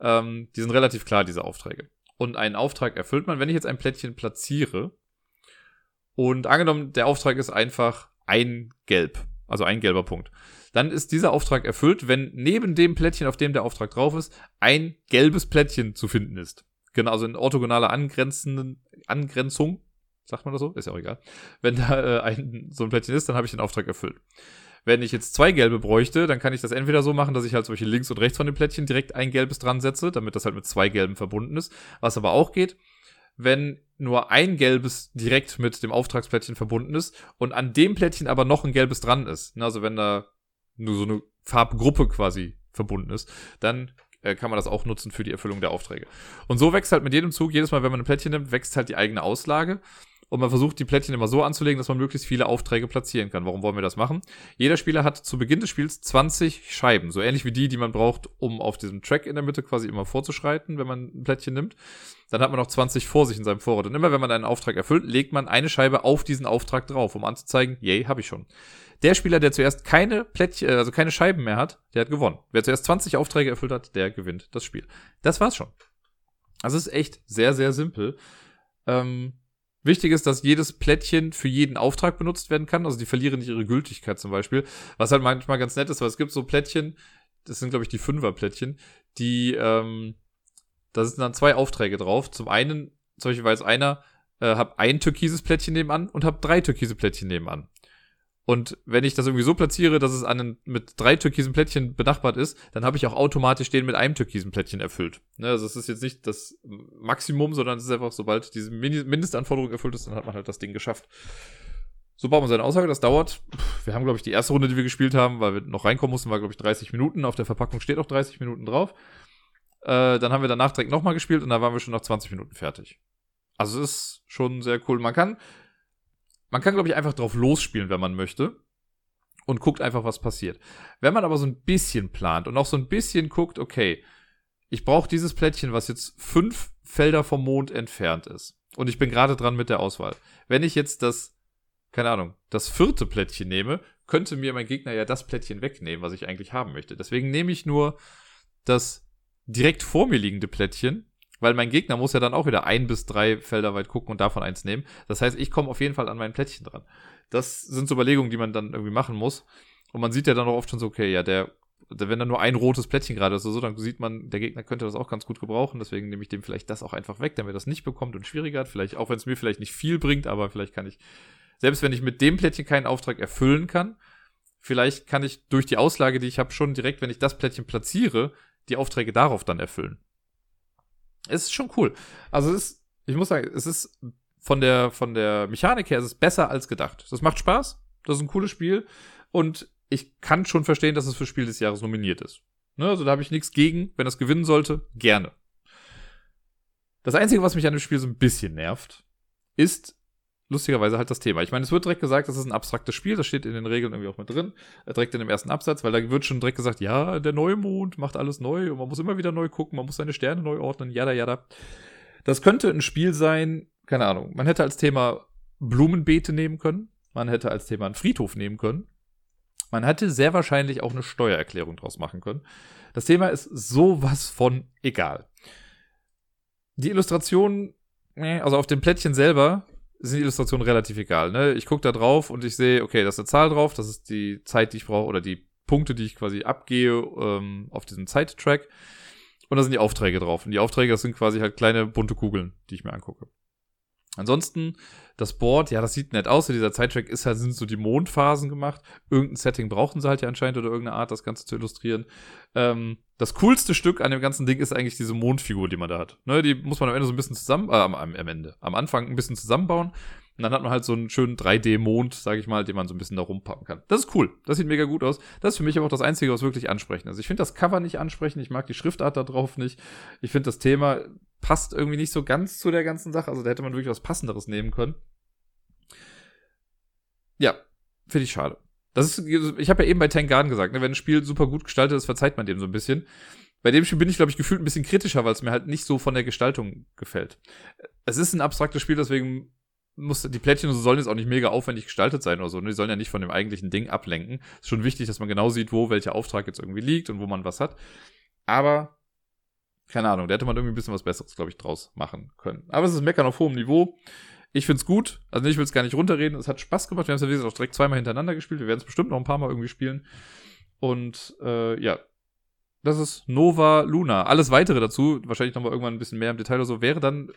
Ähm, die sind relativ klar, diese Aufträge. Und einen Auftrag erfüllt man, wenn ich jetzt ein Plättchen platziere. Und angenommen, der Auftrag ist einfach ein Gelb. Also ein gelber Punkt dann ist dieser Auftrag erfüllt, wenn neben dem Plättchen, auf dem der Auftrag drauf ist, ein gelbes Plättchen zu finden ist. Genau, also in orthogonaler angrenzenden Angrenzung, sagt man das so? Ist ja auch egal. Wenn da äh, ein, so ein Plättchen ist, dann habe ich den Auftrag erfüllt. Wenn ich jetzt zwei gelbe bräuchte, dann kann ich das entweder so machen, dass ich halt solche links und rechts von dem Plättchen direkt ein gelbes dran setze, damit das halt mit zwei gelben verbunden ist. Was aber auch geht, wenn nur ein gelbes direkt mit dem Auftragsplättchen verbunden ist und an dem Plättchen aber noch ein gelbes dran ist. Also wenn da nur so eine Farbgruppe quasi verbunden ist, dann äh, kann man das auch nutzen für die Erfüllung der Aufträge. Und so wächst halt mit jedem Zug, jedes Mal, wenn man ein Plättchen nimmt, wächst halt die eigene Auslage. Und man versucht, die Plättchen immer so anzulegen, dass man möglichst viele Aufträge platzieren kann. Warum wollen wir das machen? Jeder Spieler hat zu Beginn des Spiels 20 Scheiben. So ähnlich wie die, die man braucht, um auf diesem Track in der Mitte quasi immer vorzuschreiten, wenn man ein Plättchen nimmt. Dann hat man noch 20 vor sich in seinem Vorrat. Und immer, wenn man einen Auftrag erfüllt, legt man eine Scheibe auf diesen Auftrag drauf, um anzuzeigen, yay, habe ich schon. Der Spieler, der zuerst keine Plättchen, also keine Scheiben mehr hat, der hat gewonnen. Wer zuerst 20 Aufträge erfüllt hat, der gewinnt das Spiel. Das war's schon. Also ist echt sehr, sehr simpel. Ähm, wichtig ist, dass jedes Plättchen für jeden Auftrag benutzt werden kann. Also die verlieren nicht ihre Gültigkeit zum Beispiel. Was halt manchmal ganz nett ist, weil es gibt so Plättchen, das sind, glaube ich, die Fünfer-Plättchen, die, ähm, da sind dann zwei Aufträge drauf. Zum einen, zum Beispiel weiß einer, äh, hab ein türkises Plättchen nebenan und hab drei türkise Plättchen nebenan. Und wenn ich das irgendwie so platziere, dass es an mit drei türkisen Plättchen benachbart ist, dann habe ich auch automatisch den mit einem türkisen Plättchen erfüllt. Ne, also es ist jetzt nicht das Maximum, sondern es ist einfach, sobald diese Mindestanforderung erfüllt ist, dann hat man halt das Ding geschafft. So baut man seine Aussage, das dauert. Wir haben, glaube ich, die erste Runde, die wir gespielt haben, weil wir noch reinkommen mussten, war, glaube ich, 30 Minuten. Auf der Verpackung steht auch 30 Minuten drauf. Äh, dann haben wir danach direkt nochmal gespielt und da waren wir schon nach 20 Minuten fertig. Also es ist schon sehr cool. Man kann man kann, glaube ich, einfach drauf losspielen, wenn man möchte. Und guckt einfach, was passiert. Wenn man aber so ein bisschen plant und auch so ein bisschen guckt, okay, ich brauche dieses Plättchen, was jetzt fünf Felder vom Mond entfernt ist. Und ich bin gerade dran mit der Auswahl. Wenn ich jetzt das, keine Ahnung, das vierte Plättchen nehme, könnte mir mein Gegner ja das Plättchen wegnehmen, was ich eigentlich haben möchte. Deswegen nehme ich nur das direkt vor mir liegende Plättchen weil mein Gegner muss ja dann auch wieder ein bis drei Felder weit gucken und davon eins nehmen. Das heißt, ich komme auf jeden Fall an mein Plättchen dran. Das sind so Überlegungen, die man dann irgendwie machen muss. Und man sieht ja dann auch oft schon so, okay, ja, der, der wenn da nur ein rotes Plättchen gerade ist oder so, dann sieht man, der Gegner könnte das auch ganz gut gebrauchen. Deswegen nehme ich dem vielleicht das auch einfach weg, damit er das nicht bekommt und schwieriger hat. Vielleicht, auch wenn es mir vielleicht nicht viel bringt, aber vielleicht kann ich, selbst wenn ich mit dem Plättchen keinen Auftrag erfüllen kann, vielleicht kann ich durch die Auslage, die ich habe, schon direkt, wenn ich das Plättchen platziere, die Aufträge darauf dann erfüllen. Es ist schon cool. Also es ist, ich muss sagen, es ist von der, von der Mechanik her, es ist besser als gedacht. Das macht Spaß. Das ist ein cooles Spiel. Und ich kann schon verstehen, dass es für Spiel des Jahres nominiert ist. Ne, also da habe ich nichts gegen. Wenn das gewinnen sollte, gerne. Das Einzige, was mich an dem Spiel so ein bisschen nervt, ist lustigerweise halt das Thema. Ich meine, es wird direkt gesagt, das ist ein abstraktes Spiel, das steht in den Regeln irgendwie auch mit drin, äh, direkt in dem ersten Absatz, weil da wird schon direkt gesagt, ja, der Neumond macht alles neu und man muss immer wieder neu gucken, man muss seine Sterne neu ordnen, jada, jada. Das könnte ein Spiel sein, keine Ahnung, man hätte als Thema Blumenbeete nehmen können, man hätte als Thema einen Friedhof nehmen können, man hätte sehr wahrscheinlich auch eine Steuererklärung draus machen können. Das Thema ist sowas von egal. die Illustrationen, also auf dem Plättchen selber sind die Illustrationen relativ egal. Ne? Ich gucke da drauf und ich sehe, okay, da ist eine Zahl drauf, das ist die Zeit, die ich brauche, oder die Punkte, die ich quasi abgehe ähm, auf diesem Zeittrack. Und da sind die Aufträge drauf. Und die Aufträge, das sind quasi halt kleine bunte Kugeln, die ich mir angucke. Ansonsten, das Board, ja, das sieht nett aus. Dieser Zeittrack ist halt, sind so die Mondphasen gemacht. Irgendein Setting brauchen sie halt ja anscheinend oder irgendeine Art, das Ganze zu illustrieren. Ähm, das coolste Stück an dem ganzen Ding ist eigentlich diese Mondfigur, die man da hat. Ne, die muss man am Ende so ein bisschen zusammen, äh, am, am Ende, am Anfang ein bisschen zusammenbauen. Und dann hat man halt so einen schönen 3D-Mond, sage ich mal, den man so ein bisschen da rumpacken kann. Das ist cool. Das sieht mega gut aus. Das ist für mich aber auch das Einzige, was wirklich ansprechend ist. Ich finde das Cover nicht ansprechend. Ich mag die Schriftart da drauf nicht. Ich finde das Thema passt irgendwie nicht so ganz zu der ganzen Sache. Also da hätte man wirklich was Passenderes nehmen können. Ja, finde ich schade. Das ist, ich habe ja eben bei Tank Garden gesagt, ne, wenn ein Spiel super gut gestaltet ist, verzeiht man dem so ein bisschen. Bei dem Spiel bin ich, glaube ich, gefühlt ein bisschen kritischer, weil es mir halt nicht so von der Gestaltung gefällt. Es ist ein abstraktes Spiel, deswegen muss, die Plättchen sollen jetzt auch nicht mega aufwendig gestaltet sein oder so. Ne? Die sollen ja nicht von dem eigentlichen Ding ablenken. Ist schon wichtig, dass man genau sieht, wo welcher Auftrag jetzt irgendwie liegt und wo man was hat. Aber, keine Ahnung, da hätte man irgendwie ein bisschen was Besseres, glaube ich, draus machen können. Aber es ist Meckern auf hohem Niveau. Ich find's gut. Also ich will es gar nicht runterreden. Es hat Spaß gemacht. Wir haben es ja, wie gesagt, auch direkt zweimal hintereinander gespielt. Wir werden es bestimmt noch ein paar Mal irgendwie spielen. Und äh, ja, das ist Nova Luna. Alles weitere dazu, wahrscheinlich nochmal irgendwann ein bisschen mehr im Detail oder so, wäre dann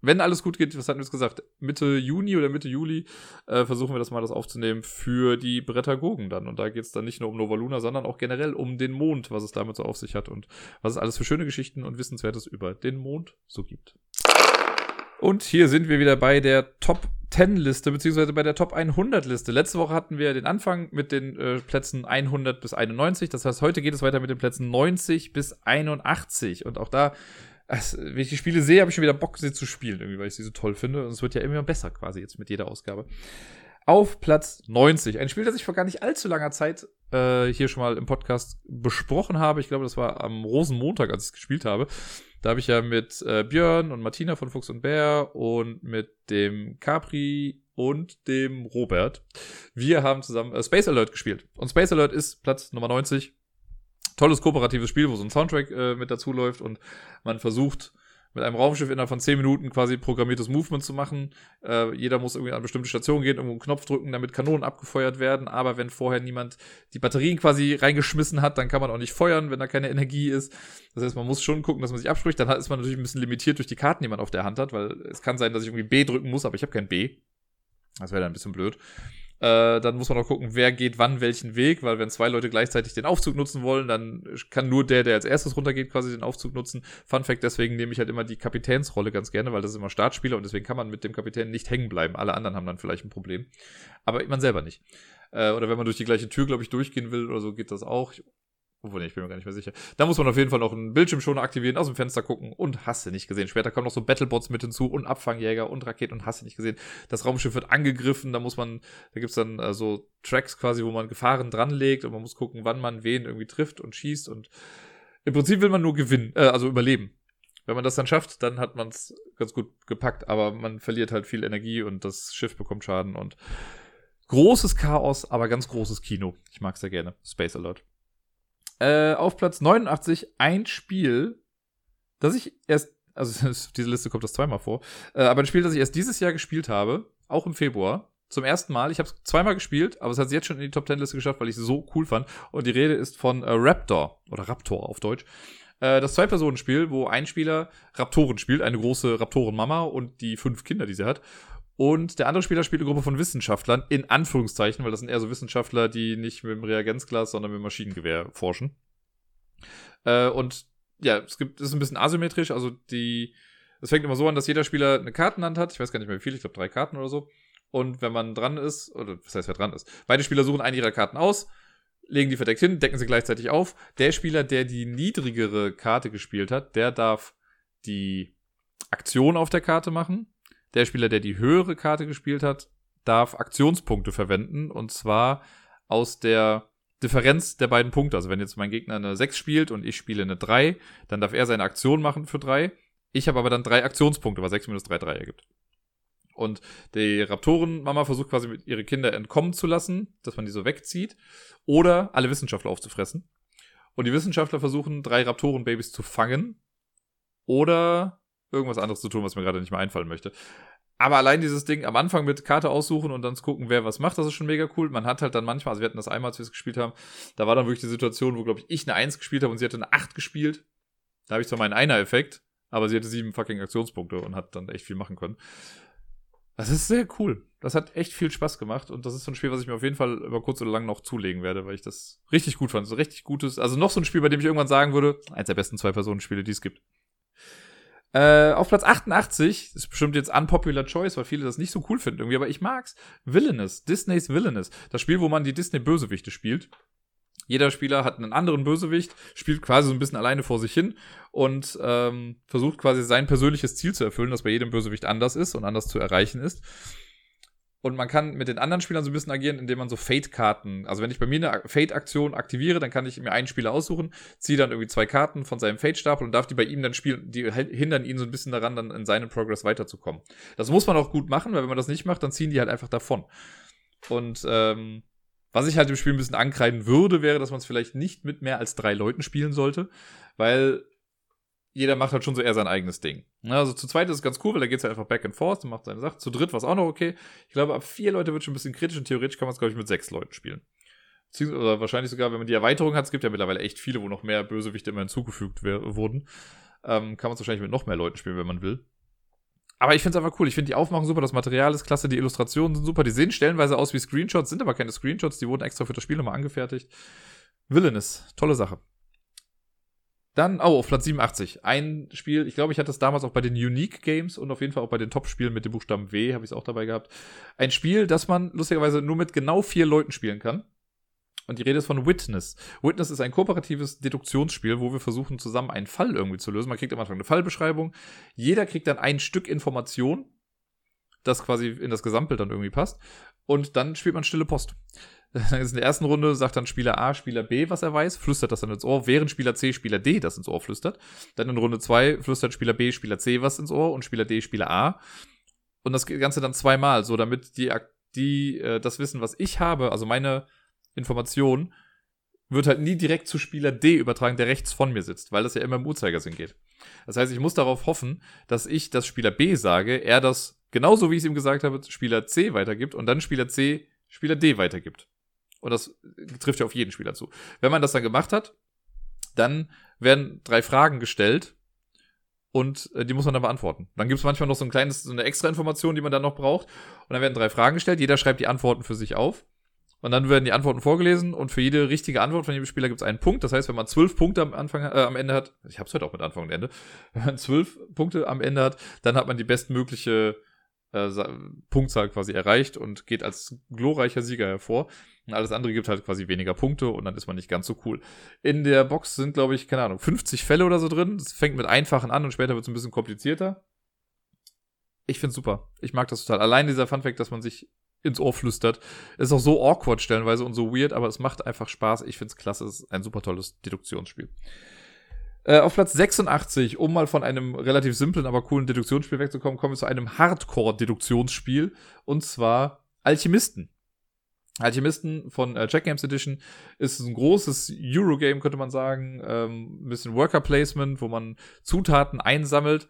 wenn alles gut geht, was hatten wir jetzt gesagt, Mitte Juni oder Mitte Juli äh, versuchen wir das mal das aufzunehmen für die Brettagogen dann. Und da geht es dann nicht nur um Nova Luna, sondern auch generell um den Mond, was es damit so auf sich hat und was es alles für schöne Geschichten und Wissenswertes über den Mond so gibt. Und hier sind wir wieder bei der Top 10 Liste, beziehungsweise bei der Top 100 Liste. Letzte Woche hatten wir den Anfang mit den äh, Plätzen 100 bis 91. Das heißt, heute geht es weiter mit den Plätzen 90 bis 81. Und auch da also, wenn ich die Spiele sehe, habe ich schon wieder Bock, sie zu spielen, irgendwie, weil ich sie so toll finde. Und es wird ja immer besser quasi jetzt mit jeder Ausgabe. Auf Platz 90. Ein Spiel, das ich vor gar nicht allzu langer Zeit äh, hier schon mal im Podcast besprochen habe. Ich glaube, das war am Rosenmontag, als ich es gespielt habe. Da habe ich ja mit äh, Björn und Martina von Fuchs und Bär und mit dem Capri und dem Robert. Wir haben zusammen äh, Space Alert gespielt. Und Space Alert ist Platz Nummer 90 tolles kooperatives Spiel, wo so ein Soundtrack äh, mit dazu läuft und man versucht mit einem Raumschiff innerhalb von 10 Minuten quasi programmiertes Movement zu machen. Äh, jeder muss irgendwie an bestimmte Station gehen, irgendwo einen Knopf drücken, damit Kanonen abgefeuert werden. Aber wenn vorher niemand die Batterien quasi reingeschmissen hat, dann kann man auch nicht feuern, wenn da keine Energie ist. Das heißt, man muss schon gucken, dass man sich abspricht. Dann ist man natürlich ein bisschen limitiert durch die Karten, die man auf der Hand hat, weil es kann sein, dass ich irgendwie B drücken muss, aber ich habe kein B. Das wäre dann ein bisschen blöd. Äh, dann muss man auch gucken, wer geht wann welchen Weg, weil wenn zwei Leute gleichzeitig den Aufzug nutzen wollen, dann kann nur der, der als erstes runtergeht, quasi den Aufzug nutzen. Fun Fact, deswegen nehme ich halt immer die Kapitänsrolle ganz gerne, weil das ist immer Startspieler und deswegen kann man mit dem Kapitän nicht hängen bleiben. Alle anderen haben dann vielleicht ein Problem. Aber man selber nicht. Äh, oder wenn man durch die gleiche Tür, glaube ich, durchgehen will oder so, geht das auch. Obwohl, ich bin mir gar nicht mehr sicher. Da muss man auf jeden Fall noch einen Bildschirmschoner aktivieren, aus dem Fenster gucken und hast du nicht gesehen. Später kommen noch so Battlebots mit hinzu und Abfangjäger und Raketen und hast du nicht gesehen. Das Raumschiff wird angegriffen, da muss man, da gibt's dann äh, so Tracks quasi, wo man Gefahren dranlegt und man muss gucken, wann man wen irgendwie trifft und schießt und im Prinzip will man nur gewinnen, äh, also überleben. Wenn man das dann schafft, dann hat man es ganz gut gepackt, aber man verliert halt viel Energie und das Schiff bekommt Schaden und großes Chaos, aber ganz großes Kino. Ich mag sehr gerne. Space Alert. Äh, auf Platz 89 ein Spiel, das ich erst, also diese Liste kommt das zweimal vor, äh, aber ein Spiel, das ich erst dieses Jahr gespielt habe, auch im Februar. Zum ersten Mal. Ich habe es zweimal gespielt, aber es hat es jetzt schon in die Top 10 Liste geschafft, weil ich es so cool fand. Und die Rede ist von äh, Raptor oder Raptor auf Deutsch. Äh, das Zwei-Personen-Spiel, wo ein Spieler Raptoren spielt, eine große Raptoren-Mama und die fünf Kinder, die sie hat. Und der andere Spieler spielt eine Gruppe von Wissenschaftlern, in Anführungszeichen, weil das sind eher so Wissenschaftler, die nicht mit dem Reagenzglas, sondern mit dem Maschinengewehr forschen. Äh, und ja, es gibt, es ist ein bisschen asymmetrisch, also die, es fängt immer so an, dass jeder Spieler eine Kartenhand hat, ich weiß gar nicht mehr wie viel, ich glaube drei Karten oder so. Und wenn man dran ist, oder was heißt, wer dran ist, beide Spieler suchen eine ihrer Karten aus, legen die verdeckt hin, decken sie gleichzeitig auf. Der Spieler, der die niedrigere Karte gespielt hat, der darf die Aktion auf der Karte machen der Spieler, der die höhere Karte gespielt hat, darf Aktionspunkte verwenden. Und zwar aus der Differenz der beiden Punkte. Also wenn jetzt mein Gegner eine 6 spielt und ich spiele eine 3, dann darf er seine Aktion machen für 3. Ich habe aber dann drei Aktionspunkte, weil 6 minus 3 3 ergibt. Und die Raptoren-Mama versucht quasi ihre Kinder entkommen zu lassen, dass man die so wegzieht. Oder alle Wissenschaftler aufzufressen. Und die Wissenschaftler versuchen, drei Raptoren-Babys zu fangen. Oder irgendwas anderes zu tun, was mir gerade nicht mehr einfallen möchte. Aber allein dieses Ding am Anfang mit Karte aussuchen und dann gucken, wer was macht, das ist schon mega cool. Man hat halt dann manchmal, also wir hatten das einmal, als wir es gespielt haben, da war dann wirklich die Situation, wo, glaube ich, ich eine 1 gespielt habe und sie hatte eine 8 gespielt. Da habe ich zwar meinen Einer-Effekt, aber sie hatte sieben fucking Aktionspunkte und hat dann echt viel machen können. Das ist sehr cool. Das hat echt viel Spaß gemacht und das ist so ein Spiel, was ich mir auf jeden Fall über kurz oder lang noch zulegen werde, weil ich das richtig gut fand. So richtig gutes, also noch so ein Spiel, bei dem ich irgendwann sagen würde, eins der besten Zwei-Personen-Spiele, die es gibt. Äh, auf Platz 88, ist bestimmt jetzt unpopular choice, weil viele das nicht so cool finden irgendwie, aber ich mag's. Villainous, Disneys Villainous. Das Spiel, wo man die Disney-Bösewichte spielt. Jeder Spieler hat einen anderen Bösewicht, spielt quasi so ein bisschen alleine vor sich hin und ähm, versucht quasi sein persönliches Ziel zu erfüllen, das bei jedem Bösewicht anders ist und anders zu erreichen ist. Und man kann mit den anderen Spielern so ein bisschen agieren, indem man so Fate-Karten, also wenn ich bei mir eine Fate-Aktion aktiviere, dann kann ich mir einen Spieler aussuchen, ziehe dann irgendwie zwei Karten von seinem Fate-Stapel und darf die bei ihm dann spielen, die hindern ihn so ein bisschen daran, dann in seinen Progress weiterzukommen. Das muss man auch gut machen, weil wenn man das nicht macht, dann ziehen die halt einfach davon. Und ähm, was ich halt im Spiel ein bisschen ankreiden würde, wäre, dass man es vielleicht nicht mit mehr als drei Leuten spielen sollte, weil jeder macht halt schon so eher sein eigenes Ding. Also zu zweit ist es ganz cool, weil da geht es halt einfach back and forth und macht seine Sache. Zu dritt war es auch noch okay. Ich glaube, ab vier Leute wird schon ein bisschen kritisch und theoretisch kann man es, glaube ich, mit sechs Leuten spielen. Oder wahrscheinlich sogar, wenn man die Erweiterung hat, es gibt ja mittlerweile echt viele, wo noch mehr Bösewichte immer hinzugefügt wurden, ähm, kann man es wahrscheinlich mit noch mehr Leuten spielen, wenn man will. Aber ich finde es einfach cool. Ich finde die Aufmachung super, das Material ist klasse, die Illustrationen sind super. Die sehen stellenweise aus wie Screenshots, sind aber keine Screenshots, die wurden extra für das Spiel nochmal angefertigt. Villainous, tolle Sache. Dann, oh, auf Platz 87. Ein Spiel, ich glaube, ich hatte es damals auch bei den Unique Games und auf jeden Fall auch bei den Top-Spielen mit dem Buchstaben W, habe ich es auch dabei gehabt. Ein Spiel, das man lustigerweise nur mit genau vier Leuten spielen kann. Und die Rede ist von Witness. Witness ist ein kooperatives Deduktionsspiel, wo wir versuchen, zusammen einen Fall irgendwie zu lösen. Man kriegt am Anfang eine Fallbeschreibung. Jeder kriegt dann ein Stück Information, das quasi in das Gesamtbild dann irgendwie passt. Und dann spielt man stille Post. in der ersten Runde sagt dann Spieler A, Spieler B, was er weiß, flüstert das dann ins Ohr, während Spieler C, Spieler D das ins Ohr flüstert. Dann in Runde 2 flüstert Spieler B, Spieler C was ins Ohr und Spieler D, Spieler A. Und das Ganze dann zweimal, so damit die, die äh, das Wissen, was ich habe, also meine Information, wird halt nie direkt zu Spieler D übertragen, der rechts von mir sitzt, weil das ja immer im Uhrzeigersinn geht. Das heißt, ich muss darauf hoffen, dass ich das Spieler B sage, er das genauso wie ich es ihm gesagt habe, Spieler C weitergibt und dann Spieler C Spieler D weitergibt. Und das trifft ja auf jeden Spieler zu. Wenn man das dann gemacht hat, dann werden drei Fragen gestellt und äh, die muss man dann beantworten. Dann gibt es manchmal noch so ein kleines, so eine extra Information, die man dann noch braucht. Und dann werden drei Fragen gestellt, jeder schreibt die Antworten für sich auf. Und dann werden die Antworten vorgelesen und für jede richtige Antwort von jedem Spieler gibt es einen Punkt. Das heißt, wenn man zwölf Punkte am Anfang, äh, am Ende hat, ich habe es heute auch mit Anfang und Ende, wenn man zwölf Punkte am Ende hat, dann hat man die bestmögliche äh, Punktzahl quasi erreicht und geht als glorreicher Sieger hervor. Und alles andere gibt halt quasi weniger Punkte und dann ist man nicht ganz so cool. In der Box sind, glaube ich, keine Ahnung, 50 Fälle oder so drin. Es fängt mit einfachen an und später wird es ein bisschen komplizierter. Ich finde super. Ich mag das total. Allein dieser Funfact, dass man sich ins Ohr flüstert, ist auch so awkward stellenweise und so weird, aber es macht einfach Spaß. Ich finde es klasse. Es ist ein super tolles Deduktionsspiel. Äh, auf Platz 86, um mal von einem relativ simplen, aber coolen Deduktionsspiel wegzukommen, kommen wir zu einem Hardcore-Deduktionsspiel. Und zwar Alchemisten. Alchemisten von äh, Check Games Edition ist ein großes Eurogame, könnte man sagen. Ähm, ein bisschen Worker Placement, wo man Zutaten einsammelt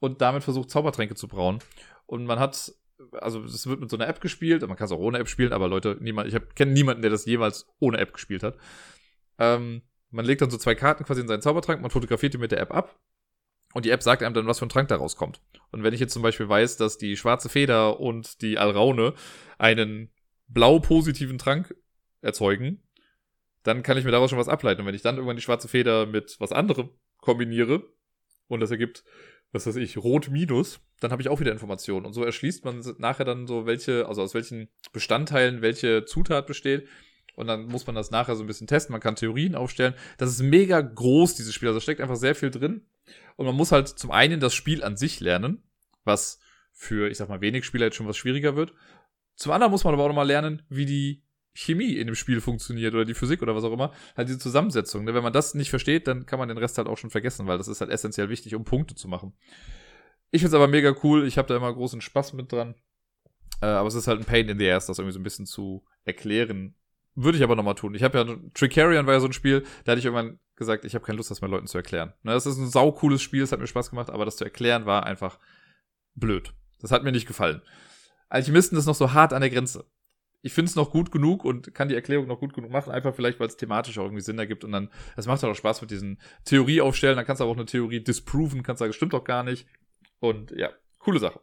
und damit versucht, Zaubertränke zu brauen. Und man hat, also es wird mit so einer App gespielt, man kann es auch ohne App spielen, aber Leute, niemand, ich kenne niemanden, der das jemals ohne App gespielt hat. Ähm, man legt dann so zwei Karten quasi in seinen Zaubertrank, man fotografiert die mit der App ab und die App sagt einem dann, was für ein Trank da rauskommt. Und wenn ich jetzt zum Beispiel weiß, dass die schwarze Feder und die Alraune einen blau-positiven Trank erzeugen, dann kann ich mir daraus schon was ableiten. Und wenn ich dann irgendwann die schwarze Feder mit was anderem kombiniere und das ergibt, was weiß ich, rot minus, dann habe ich auch wieder Informationen. Und so erschließt man nachher dann so, welche, also aus welchen Bestandteilen welche Zutat besteht und dann muss man das nachher so ein bisschen testen. Man kann Theorien aufstellen. Das ist mega groß, dieses Spiel. Also da steckt einfach sehr viel drin. Und man muss halt zum einen das Spiel an sich lernen, was für, ich sag mal, wenig Spieler jetzt schon was schwieriger wird. Zum anderen muss man aber auch nochmal lernen, wie die Chemie in dem Spiel funktioniert oder die Physik oder was auch immer. Halt diese Zusammensetzung. Ne? Wenn man das nicht versteht, dann kann man den Rest halt auch schon vergessen, weil das ist halt essentiell wichtig, um Punkte zu machen. Ich find's aber mega cool. Ich habe da immer großen Spaß mit dran. Äh, aber es ist halt ein Pain in the Ass, das irgendwie so ein bisschen zu erklären, würde ich aber nochmal tun. Ich habe ja, Tricarion war ja so ein Spiel, da hatte ich irgendwann gesagt, ich habe keine Lust, das mal Leuten zu erklären. Ne, das ist ein saucooles Spiel, es hat mir Spaß gemacht, aber das zu erklären war einfach blöd. Das hat mir nicht gefallen. Alchemisten ist noch so hart an der Grenze. Ich finde es noch gut genug und kann die Erklärung noch gut genug machen, einfach vielleicht, weil es thematisch auch irgendwie Sinn ergibt und dann, es macht halt auch Spaß mit diesen Theorie aufstellen, dann kannst du aber auch eine Theorie disproven, kannst sagen, stimmt doch gar nicht. Und ja, coole Sache.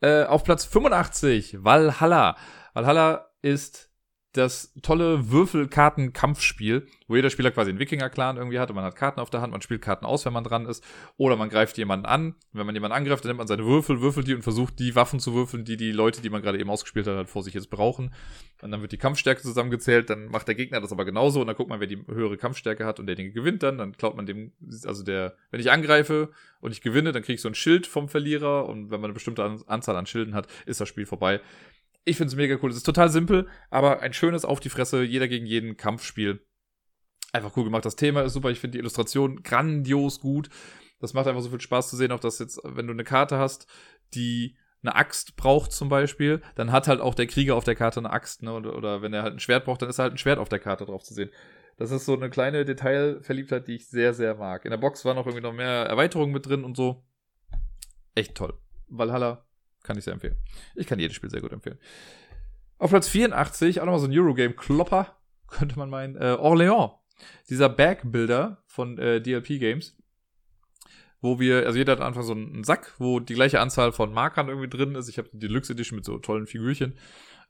Äh, auf Platz 85, Valhalla. Valhalla ist das tolle Würfelkarten-Kampfspiel, wo jeder Spieler quasi einen Wikinger-Clan irgendwie hat und man hat Karten auf der Hand, man spielt Karten aus, wenn man dran ist, oder man greift jemanden an. Wenn man jemanden angreift, dann nimmt man seine Würfel, würfelt die und versucht, die Waffen zu würfeln, die die Leute, die man gerade eben ausgespielt hat, halt vor sich jetzt brauchen. Und dann wird die Kampfstärke zusammengezählt, dann macht der Gegner das aber genauso und dann guckt man, wer die höhere Kampfstärke hat und derjenige gewinnt dann. Dann klaut man dem, also der, wenn ich angreife und ich gewinne, dann kriege ich so ein Schild vom Verlierer und wenn man eine bestimmte Anzahl an Schilden hat, ist das Spiel vorbei. Ich finde es mega cool. Es ist total simpel, aber ein schönes Auf die Fresse, jeder gegen jeden Kampfspiel. Einfach cool gemacht. Das Thema ist super. Ich finde die Illustration grandios gut. Das macht einfach so viel Spaß zu sehen, auch dass jetzt, wenn du eine Karte hast, die eine Axt braucht zum Beispiel, dann hat halt auch der Krieger auf der Karte eine Axt, ne? Oder, oder wenn er halt ein Schwert braucht, dann ist halt ein Schwert auf der Karte drauf zu sehen. Das ist so eine kleine Detailverliebtheit, die ich sehr, sehr mag. In der Box war noch irgendwie noch mehr Erweiterungen mit drin und so. Echt toll. Valhalla kann ich sehr empfehlen. Ich kann jedes Spiel sehr gut empfehlen. Auf Platz 84, auch nochmal so ein Eurogame-Klopper, könnte man meinen. Äh, Orléans. Dieser Bag-Builder von äh, DLP Games. Wo wir, also jeder hat Anfang so einen Sack, wo die gleiche Anzahl von Markern irgendwie drin ist. Ich habe die Deluxe Edition mit so tollen Figürchen.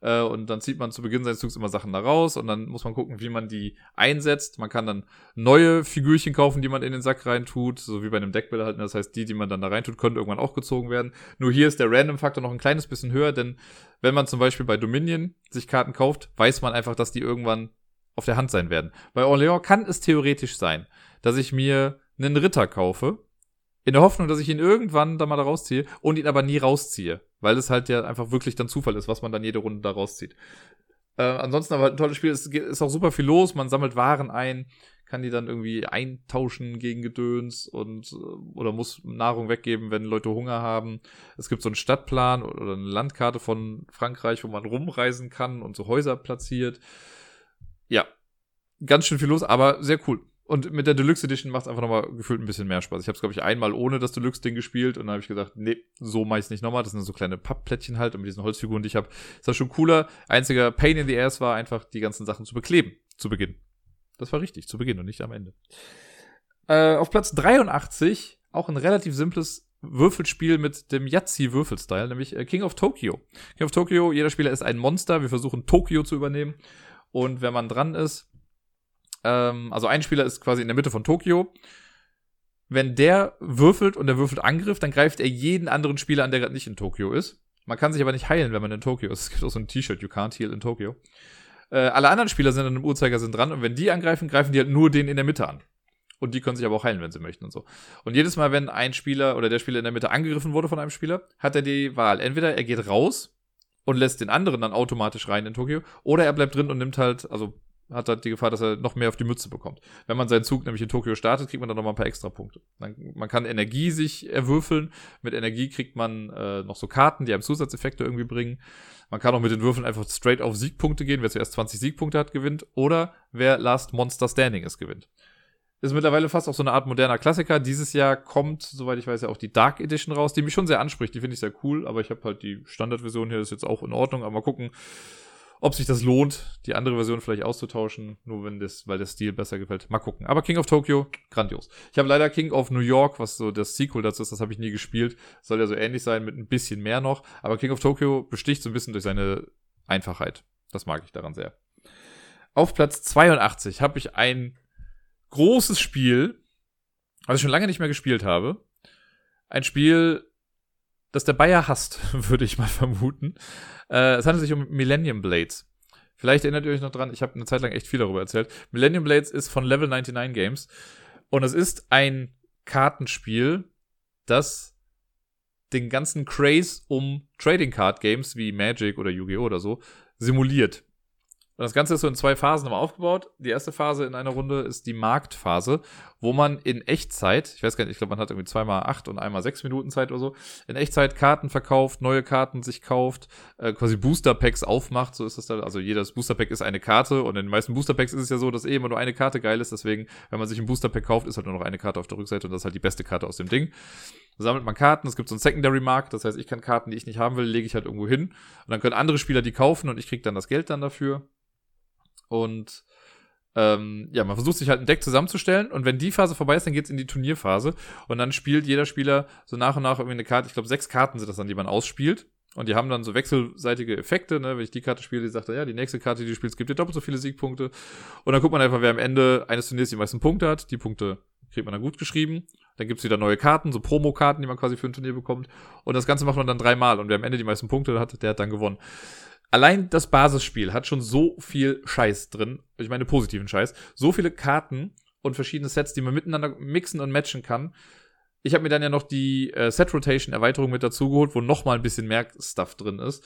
Äh, und dann zieht man zu Beginn seines Zugs immer Sachen da raus und dann muss man gucken, wie man die einsetzt. Man kann dann neue Figürchen kaufen, die man in den Sack reintut, so wie bei einem Deckbilder halt. Das heißt, die, die man dann da reintut, können irgendwann auch gezogen werden. Nur hier ist der Random-Faktor noch ein kleines bisschen höher, denn wenn man zum Beispiel bei Dominion sich Karten kauft, weiß man einfach, dass die irgendwann auf der Hand sein werden. Bei Orléans kann es theoretisch sein, dass ich mir einen Ritter kaufe, in der Hoffnung, dass ich ihn irgendwann da mal rausziehe und ihn aber nie rausziehe. Weil es halt ja einfach wirklich dann Zufall ist, was man dann jede Runde da rauszieht. Äh, ansonsten aber ein tolles Spiel. Es ist auch super viel los. Man sammelt Waren ein, kann die dann irgendwie eintauschen gegen Gedöns und äh, oder muss Nahrung weggeben, wenn Leute Hunger haben. Es gibt so einen Stadtplan oder eine Landkarte von Frankreich, wo man rumreisen kann und so Häuser platziert. Ja, ganz schön viel los, aber sehr cool. Und mit der Deluxe Edition macht es einfach nochmal gefühlt ein bisschen mehr Spaß. Ich habe es, glaube ich, einmal ohne das Deluxe-Ding gespielt und dann habe ich gesagt, nee, so mache ich nicht nochmal. Das sind so kleine Pappplättchen halt und mit diesen Holzfiguren, die ich habe, ist das schon cooler. Einziger Pain in the Ass war einfach, die ganzen Sachen zu bekleben, zu Beginn. Das war richtig, zu Beginn und nicht am Ende. Äh, auf Platz 83, auch ein relativ simples Würfelspiel mit dem Yahtzee-Würfelstyle, nämlich äh, King of Tokyo. King of Tokyo, jeder Spieler ist ein Monster. Wir versuchen Tokio zu übernehmen. Und wenn man dran ist, ähm, also ein Spieler ist quasi in der Mitte von Tokio. Wenn der würfelt und der würfelt Angriff, dann greift er jeden anderen Spieler an, der gerade nicht in Tokio ist. Man kann sich aber nicht heilen, wenn man in Tokio ist. Es gibt auch so ein T-Shirt, you can't heal in Tokio. Äh, alle anderen Spieler sind dann im Uhrzeigersinn dran und wenn die angreifen, greifen die halt nur den in der Mitte an. Und die können sich aber auch heilen, wenn sie möchten und so. Und jedes Mal, wenn ein Spieler oder der Spieler in der Mitte angegriffen wurde von einem Spieler, hat er die Wahl. Entweder er geht raus und lässt den anderen dann automatisch rein in Tokio, oder er bleibt drin und nimmt halt, also hat halt die Gefahr, dass er noch mehr auf die Mütze bekommt. Wenn man seinen Zug nämlich in Tokio startet, kriegt man dann noch mal ein paar extra Punkte. Man, man kann Energie sich erwürfeln. Mit Energie kriegt man äh, noch so Karten, die einem Zusatzeffekte irgendwie bringen. Man kann auch mit den Würfeln einfach straight auf Siegpunkte gehen. Wer zuerst 20 Siegpunkte hat, gewinnt. Oder wer Last Monster Standing ist, gewinnt. Ist mittlerweile fast auch so eine Art moderner Klassiker. Dieses Jahr kommt, soweit ich weiß, ja auch die Dark Edition raus, die mich schon sehr anspricht. Die finde ich sehr cool, aber ich habe halt die Standardversion hier, ist jetzt auch in Ordnung. Aber mal gucken, ob sich das lohnt, die andere Version vielleicht auszutauschen, nur wenn das, weil der Stil besser gefällt. Mal gucken. Aber King of Tokyo, grandios. Ich habe leider King of New York, was so das Sequel dazu ist, das habe ich nie gespielt. Soll ja so ähnlich sein, mit ein bisschen mehr noch. Aber King of Tokyo besticht so ein bisschen durch seine Einfachheit. Das mag ich daran sehr. Auf Platz 82 habe ich ein großes Spiel, was ich schon lange nicht mehr gespielt habe. Ein Spiel, das der Bayer hasst, würde ich mal vermuten. Äh, es handelt sich um Millennium Blades. Vielleicht erinnert ihr euch noch dran, ich habe eine Zeit lang echt viel darüber erzählt. Millennium Blades ist von Level 99 Games und es ist ein Kartenspiel, das den ganzen Craze um Trading Card Games wie Magic oder Yu-Gi-Oh! oder so simuliert. Und das Ganze ist so in zwei Phasen immer aufgebaut. Die erste Phase in einer Runde ist die Marktphase, wo man in Echtzeit, ich weiß gar nicht, ich glaube, man hat irgendwie zweimal acht und einmal sechs Minuten Zeit oder so, in Echtzeit Karten verkauft, neue Karten sich kauft, äh, quasi Booster Packs aufmacht, so ist das da. Also jedes Booster Pack ist eine Karte und in den meisten Booster Packs ist es ja so, dass eh immer nur eine Karte geil ist. Deswegen, wenn man sich ein Booster Pack kauft, ist halt nur noch eine Karte auf der Rückseite und das ist halt die beste Karte aus dem Ding sammelt man Karten, es gibt so ein Secondary Markt, das heißt, ich kann Karten, die ich nicht haben will, lege ich halt irgendwo hin und dann können andere Spieler die kaufen und ich kriege dann das Geld dann dafür. Und ähm, ja, man versucht sich halt ein Deck zusammenzustellen und wenn die Phase vorbei ist, dann geht's in die Turnierphase und dann spielt jeder Spieler so nach und nach irgendwie eine Karte, ich glaube sechs Karten sind das dann, die man ausspielt. Und die haben dann so wechselseitige Effekte, ne? Wenn ich die Karte spiele, die sagt ja, die nächste Karte, die du spielst, gibt dir doppelt so viele Siegpunkte. Und dann guckt man einfach, wer am Ende eines Turniers die meisten Punkte hat. Die Punkte kriegt man dann gut geschrieben. Dann gibt's wieder neue Karten, so Promo-Karten, die man quasi für ein Turnier bekommt. Und das Ganze macht man dann dreimal. Und wer am Ende die meisten Punkte hat, der hat dann gewonnen allein das Basisspiel hat schon so viel Scheiß drin. Ich meine positiven Scheiß. So viele Karten und verschiedene Sets, die man miteinander mixen und matchen kann. Ich habe mir dann ja noch die äh, Set Rotation Erweiterung mit dazu geholt, wo noch mal ein bisschen mehr Stuff drin ist.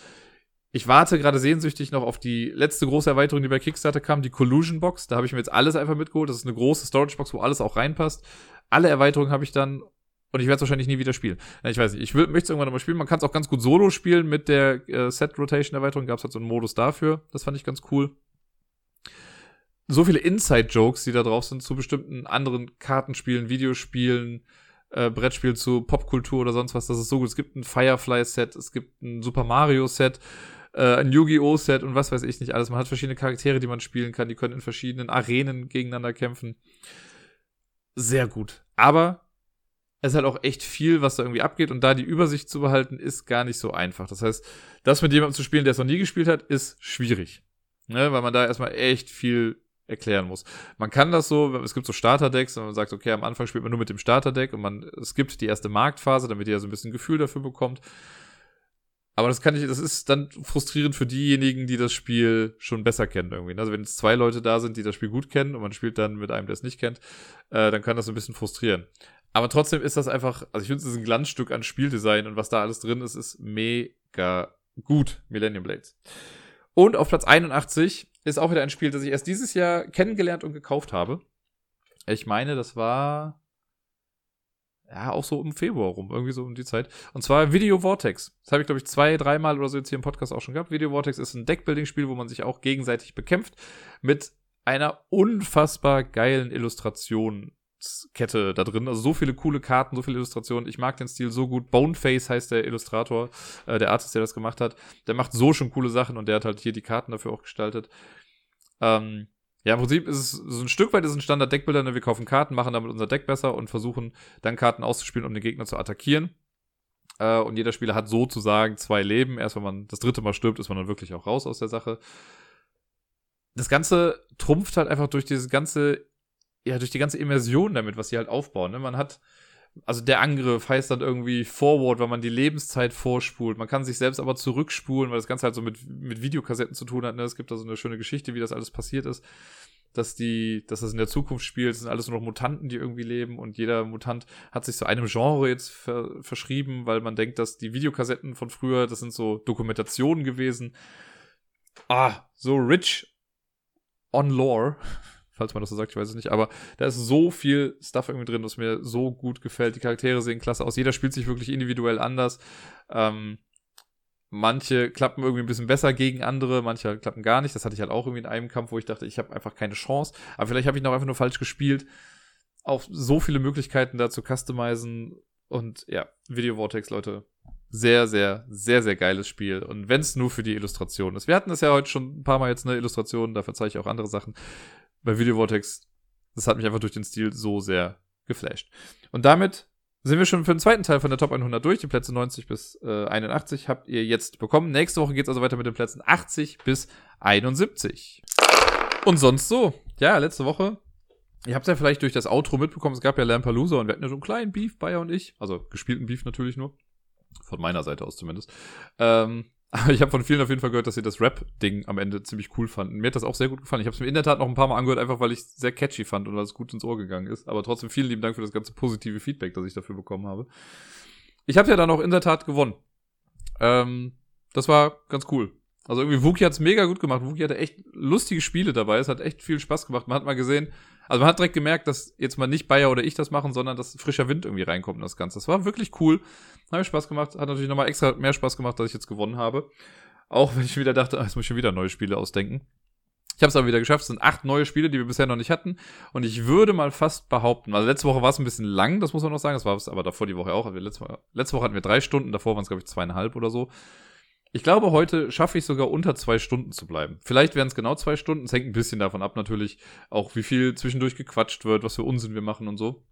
Ich warte gerade sehnsüchtig noch auf die letzte große Erweiterung, die bei Kickstarter kam, die Collusion Box. Da habe ich mir jetzt alles einfach mitgeholt. Das ist eine große Storage Box, wo alles auch reinpasst. Alle Erweiterungen habe ich dann und ich werde wahrscheinlich nie wieder spielen. Ich weiß nicht, ich möchte es irgendwann nochmal spielen. Man kann es auch ganz gut solo spielen mit der äh, Set-Rotation-Erweiterung. Gab es halt so einen Modus dafür. Das fand ich ganz cool. So viele Inside-Jokes, die da drauf sind zu bestimmten anderen Kartenspielen, Videospielen, äh, Brettspielen zu Popkultur oder sonst was. Das ist so gut. Es gibt ein Firefly-Set, es gibt ein Super Mario-Set, äh, ein Yu-Gi-Oh! Set und was weiß ich nicht alles. Man hat verschiedene Charaktere, die man spielen kann. Die können in verschiedenen Arenen gegeneinander kämpfen. Sehr gut. Aber es ist halt auch echt viel, was da irgendwie abgeht und da die Übersicht zu behalten, ist gar nicht so einfach. Das heißt, das mit jemandem zu spielen, der es noch nie gespielt hat, ist schwierig. Ne? Weil man da erstmal echt viel erklären muss. Man kann das so, es gibt so Starterdecks und man sagt, okay, am Anfang spielt man nur mit dem Starterdeck und man skippt die erste Marktphase, damit ihr so ein bisschen Gefühl dafür bekommt. Aber das kann ich, das ist dann frustrierend für diejenigen, die das Spiel schon besser kennen irgendwie. Also wenn es zwei Leute da sind, die das Spiel gut kennen und man spielt dann mit einem, der es nicht kennt, äh, dann kann das so ein bisschen frustrieren. Aber trotzdem ist das einfach, also ich finde, es ein Glanzstück an Spieldesign und was da alles drin ist, ist mega gut. Millennium Blades. Und auf Platz 81 ist auch wieder ein Spiel, das ich erst dieses Jahr kennengelernt und gekauft habe. Ich meine, das war ja auch so im Februar rum, irgendwie so um die Zeit. Und zwar Video Vortex. Das habe ich, glaube ich, zwei, dreimal oder so jetzt hier im Podcast auch schon gehabt. Video Vortex ist ein Deckbuilding-Spiel, wo man sich auch gegenseitig bekämpft mit einer unfassbar geilen Illustration Kette da drin. Also so viele coole Karten, so viele Illustrationen. Ich mag den Stil so gut. Boneface heißt der Illustrator, äh, der Artist, der das gemacht hat. Der macht so schon coole Sachen und der hat halt hier die Karten dafür auch gestaltet. Ähm, ja, im Prinzip ist es so ein Stück weit ist ein Standard-Deckbilder. Ne? Wir kaufen Karten, machen damit unser Deck besser und versuchen dann Karten auszuspielen, um den Gegner zu attackieren. Äh, und jeder Spieler hat sozusagen zwei Leben. Erst wenn man das dritte Mal stirbt, ist man dann wirklich auch raus aus der Sache. Das Ganze trumpft halt einfach durch dieses ganze ja, durch die ganze Immersion damit, was sie halt aufbauen. Ne? Man hat, also der Angriff heißt dann irgendwie Forward, weil man die Lebenszeit vorspult. Man kann sich selbst aber zurückspulen, weil das Ganze halt so mit, mit Videokassetten zu tun hat. Ne? Es gibt da so eine schöne Geschichte, wie das alles passiert ist. Dass die, dass das in der Zukunft spielt, das sind alles nur noch Mutanten, die irgendwie leben und jeder Mutant hat sich so einem Genre jetzt ver verschrieben, weil man denkt, dass die Videokassetten von früher, das sind so Dokumentationen gewesen. Ah, so rich on lore falls man das so sagt, ich weiß es nicht, aber da ist so viel Stuff irgendwie drin, was mir so gut gefällt. Die Charaktere sehen klasse aus. Jeder spielt sich wirklich individuell anders. Ähm, manche klappen irgendwie ein bisschen besser gegen andere, manche klappen gar nicht. Das hatte ich halt auch irgendwie in einem Kampf, wo ich dachte, ich habe einfach keine Chance. Aber vielleicht habe ich noch einfach nur falsch gespielt. Auch so viele Möglichkeiten da zu customizen. Und ja, Video Vortex, Leute, sehr, sehr, sehr, sehr geiles Spiel. Und wenn es nur für die Illustration ist. Wir hatten das ja heute schon ein paar Mal jetzt eine Illustration, dafür zeige ich auch andere Sachen bei Video Vortex, das hat mich einfach durch den Stil so sehr geflasht. Und damit sind wir schon für den zweiten Teil von der Top 100 durch. Die Plätze 90 bis äh, 81 habt ihr jetzt bekommen. Nächste Woche geht es also weiter mit den Plätzen 80 bis 71. Und sonst so. Ja, letzte Woche. Ihr habt ja vielleicht durch das Outro mitbekommen, es gab ja Lampalooza und wir hatten ja so einen kleinen Beef, Bayer und ich. Also gespielten Beef natürlich nur. Von meiner Seite aus zumindest. Ähm, aber ich habe von vielen auf jeden Fall gehört, dass sie das Rap-Ding am Ende ziemlich cool fanden. Mir hat das auch sehr gut gefallen. Ich habe es mir in der Tat noch ein paar Mal angehört, einfach weil ich es sehr catchy fand und weil es gut ins Ohr gegangen ist. Aber trotzdem vielen lieben Dank für das ganze positive Feedback, das ich dafür bekommen habe. Ich habe ja dann auch in der Tat gewonnen. Ähm, das war ganz cool. Also irgendwie Wookie hat's mega gut gemacht. Wookie hatte echt lustige Spiele dabei. Es hat echt viel Spaß gemacht. Man hat mal gesehen, also man hat direkt gemerkt, dass jetzt mal nicht Bayer oder ich das machen, sondern dass frischer Wind irgendwie reinkommt in das Ganze. Das war wirklich cool. Hat mir Spaß gemacht. Hat natürlich nochmal extra mehr Spaß gemacht, dass ich jetzt gewonnen habe. Auch wenn ich wieder dachte, ah, jetzt muss ich schon wieder neue Spiele ausdenken. Ich habe es aber wieder geschafft. Es sind acht neue Spiele, die wir bisher noch nicht hatten. Und ich würde mal fast behaupten, also letzte Woche war es ein bisschen lang, das muss man noch sagen. Das war es aber davor die Woche auch. Woche, letzte Woche hatten wir drei Stunden, davor waren es, glaube ich, zweieinhalb oder so. Ich glaube, heute schaffe ich sogar unter zwei Stunden zu bleiben. Vielleicht wären es genau zwei Stunden. Es hängt ein bisschen davon ab, natürlich, auch wie viel zwischendurch gequatscht wird, was für Unsinn wir machen und so.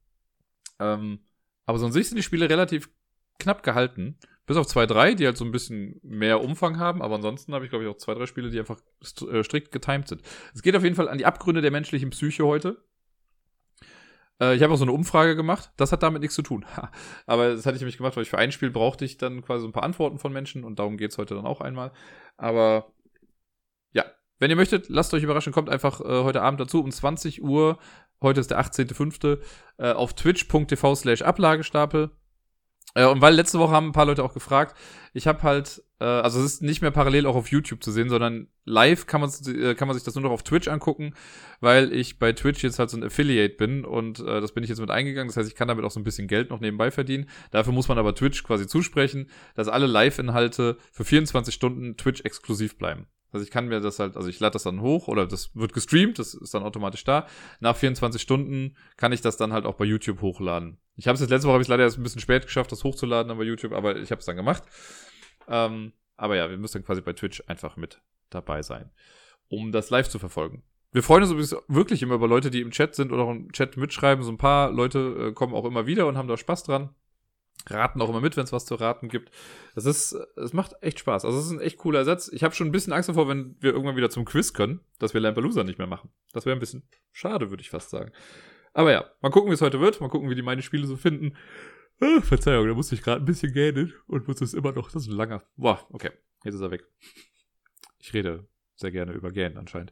Ähm, aber sonst sind die Spiele relativ knapp gehalten. Bis auf zwei, drei, die halt so ein bisschen mehr Umfang haben. Aber ansonsten habe ich, glaube ich, auch zwei, drei Spiele, die einfach äh, strikt getimed sind. Es geht auf jeden Fall an die Abgründe der menschlichen Psyche heute. Äh, ich habe auch so eine Umfrage gemacht. Das hat damit nichts zu tun. Aber das hatte ich nämlich gemacht, weil ich für ein Spiel brauchte ich dann quasi so ein paar Antworten von Menschen und darum geht's heute dann auch einmal. Aber ja, wenn ihr möchtet, lasst euch überraschen, kommt einfach äh, heute Abend dazu um 20 Uhr. Heute ist der 18.05. Äh, auf twitch.tv slash Ablagestapel. Äh, und weil letzte Woche haben ein paar Leute auch gefragt, ich habe halt, äh, also es ist nicht mehr parallel auch auf YouTube zu sehen, sondern live kann man, äh, kann man sich das nur noch auf Twitch angucken, weil ich bei Twitch jetzt halt so ein Affiliate bin und äh, das bin ich jetzt mit eingegangen. Das heißt, ich kann damit auch so ein bisschen Geld noch nebenbei verdienen. Dafür muss man aber Twitch quasi zusprechen, dass alle Live-Inhalte für 24 Stunden Twitch exklusiv bleiben. Also ich kann mir das halt, also ich lade das dann hoch oder das wird gestreamt, das ist dann automatisch da. Nach 24 Stunden kann ich das dann halt auch bei YouTube hochladen. Ich habe es jetzt letzte Woche habe ich leider erst ein bisschen spät geschafft, das hochzuladen bei YouTube, aber ich habe es dann gemacht. Ähm, aber ja, wir müssen dann quasi bei Twitch einfach mit dabei sein, um das live zu verfolgen. Wir freuen uns wirklich immer über Leute, die im Chat sind oder auch im Chat mitschreiben. So ein paar Leute äh, kommen auch immer wieder und haben da Spaß dran raten auch immer mit, wenn es was zu raten gibt. Das ist, es macht echt Spaß. Also es ist ein echt cooler Ersatz. Ich habe schon ein bisschen Angst davor, wenn wir irgendwann wieder zum Quiz können, dass wir Lampelusa nicht mehr machen. Das wäre ein bisschen schade, würde ich fast sagen. Aber ja, mal gucken, wie es heute wird. Mal gucken, wie die meine Spiele so finden. Ah, Verzeihung, da musste ich gerade ein bisschen gähnen und muss es immer noch. Das ist ein langer. Boah, okay. Jetzt ist er weg. Ich rede sehr gerne über Gähnen anscheinend.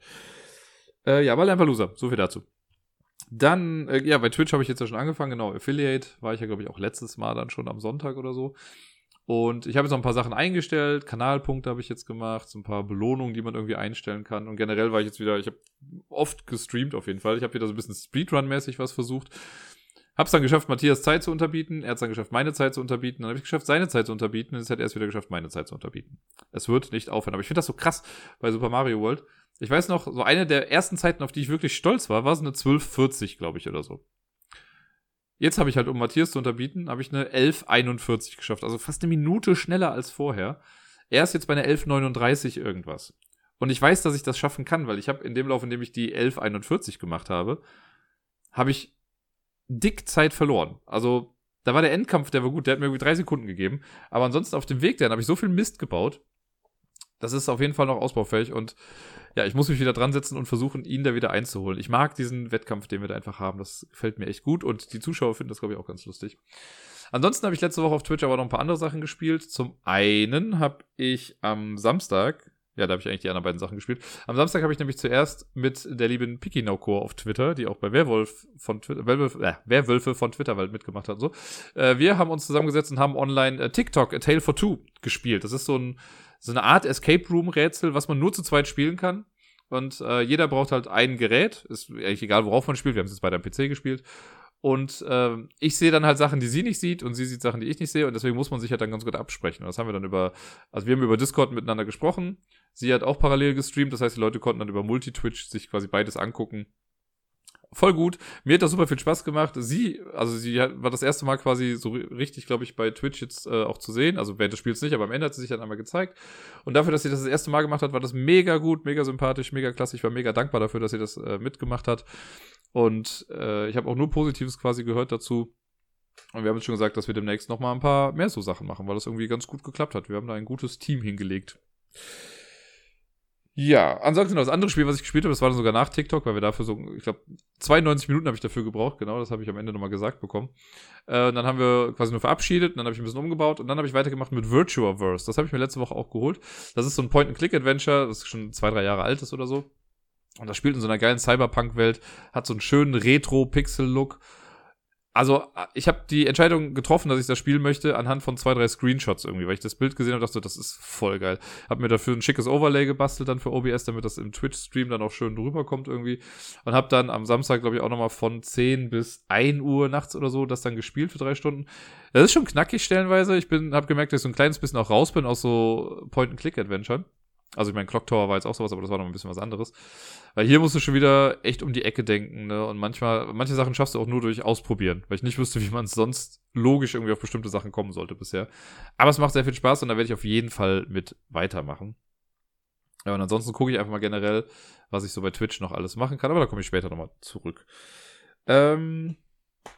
Äh, ja, aber Lampelusa. So viel dazu. Dann, äh, ja, bei Twitch habe ich jetzt ja schon angefangen, genau, Affiliate war ich ja, glaube ich, auch letztes Mal dann schon am Sonntag oder so. Und ich habe jetzt noch ein paar Sachen eingestellt, Kanalpunkte habe ich jetzt gemacht, so ein paar Belohnungen, die man irgendwie einstellen kann. Und generell war ich jetzt wieder, ich habe oft gestreamt auf jeden Fall. Ich habe wieder so ein bisschen Speedrun-mäßig was versucht. Hab's dann geschafft, Matthias Zeit zu unterbieten. Er hat's dann geschafft, meine Zeit zu unterbieten. Dann habe ich geschafft, seine Zeit zu unterbieten. Und jetzt hat er es wieder geschafft, meine Zeit zu unterbieten. Es wird nicht aufhören. Aber ich finde das so krass bei Super Mario World. Ich weiß noch, so eine der ersten Zeiten, auf die ich wirklich stolz war, war so eine 1240, glaube ich, oder so. Jetzt habe ich halt, um Matthias zu unterbieten, habe ich eine 1141 geschafft. Also fast eine Minute schneller als vorher. Er ist jetzt bei einer 1139 irgendwas. Und ich weiß, dass ich das schaffen kann, weil ich habe in dem Lauf, in dem ich die 1141 gemacht habe, habe ich dick Zeit verloren. Also da war der Endkampf, der war gut, der hat mir irgendwie drei Sekunden gegeben. Aber ansonsten auf dem Weg dahin habe ich so viel Mist gebaut. Das ist auf jeden Fall noch ausbaufähig und ja, ich muss mich wieder dran setzen und versuchen, ihn da wieder einzuholen. Ich mag diesen Wettkampf, den wir da einfach haben. Das gefällt mir echt gut und die Zuschauer finden das, glaube ich, auch ganz lustig. Ansonsten habe ich letzte Woche auf Twitch aber noch ein paar andere Sachen gespielt. Zum einen habe ich am Samstag, ja, da habe ich eigentlich die anderen beiden Sachen gespielt. Am Samstag habe ich nämlich zuerst mit der lieben Pikinaucore auf Twitter, die auch bei Werwolf von Twitter, Werwolf, äh, Werwölfe von Twitterwald mitgemacht hat und so. Äh, wir haben uns zusammengesetzt und haben online äh, TikTok A Tale for Two gespielt. Das ist so ein so eine Art Escape Room Rätsel, was man nur zu zweit spielen kann. Und äh, jeder braucht halt ein Gerät. Ist eigentlich egal, worauf man spielt. Wir haben es jetzt bei deinem PC gespielt. Und äh, ich sehe dann halt Sachen, die sie nicht sieht und sie sieht Sachen, die ich nicht sehe. Und deswegen muss man sich halt dann ganz gut absprechen. Und das haben wir dann über, also wir haben über Discord miteinander gesprochen. Sie hat auch parallel gestreamt. Das heißt, die Leute konnten dann über Multi-Twitch sich quasi beides angucken voll gut. Mir hat das super viel Spaß gemacht. Sie, also sie war das erste Mal quasi so richtig, glaube ich, bei Twitch jetzt äh, auch zu sehen. Also während des Spiels nicht, aber am Ende hat sie sich dann einmal gezeigt. Und dafür, dass sie das das erste Mal gemacht hat, war das mega gut, mega sympathisch, mega klasse. Ich war mega dankbar dafür, dass sie das äh, mitgemacht hat. Und äh, ich habe auch nur Positives quasi gehört dazu. Und wir haben jetzt schon gesagt, dass wir demnächst noch mal ein paar mehr so Sachen machen, weil das irgendwie ganz gut geklappt hat. Wir haben da ein gutes Team hingelegt. Ja, ansonsten das andere Spiel, was ich gespielt habe, das war dann sogar nach TikTok, weil wir dafür so, ich glaube, 92 Minuten habe ich dafür gebraucht, genau, das habe ich am Ende nochmal gesagt bekommen. Äh, dann haben wir quasi nur verabschiedet, und dann habe ich ein bisschen umgebaut und dann habe ich weitergemacht mit Virtuaverse. Das habe ich mir letzte Woche auch geholt. Das ist so ein Point-and-Click-Adventure, das schon zwei, drei Jahre alt ist oder so. Und das spielt in so einer geilen Cyberpunk-Welt, hat so einen schönen Retro-Pixel-Look also ich habe die Entscheidung getroffen, dass ich das spielen möchte, anhand von zwei, drei Screenshots irgendwie, weil ich das Bild gesehen habe, dachte das ist voll geil. Hab mir dafür ein schickes Overlay gebastelt dann für OBS, damit das im Twitch-Stream dann auch schön drüber kommt irgendwie. Und hab dann am Samstag, glaube ich, auch nochmal von 10 bis 1 Uhr nachts oder so das dann gespielt für drei Stunden. Das ist schon knackig stellenweise. Ich bin, hab gemerkt, dass ich so ein kleines bisschen auch raus bin aus so Point-and-Click-Adventure. Also ich meine, Clock Tower war jetzt auch sowas, aber das war noch ein bisschen was anderes. Weil hier musst du schon wieder echt um die Ecke denken, ne? Und manchmal, manche Sachen schaffst du auch nur durch Ausprobieren, weil ich nicht wüsste, wie man sonst logisch irgendwie auf bestimmte Sachen kommen sollte bisher. Aber es macht sehr viel Spaß und da werde ich auf jeden Fall mit weitermachen. Ja, und ansonsten gucke ich einfach mal generell, was ich so bei Twitch noch alles machen kann, aber da komme ich später nochmal zurück. Ähm,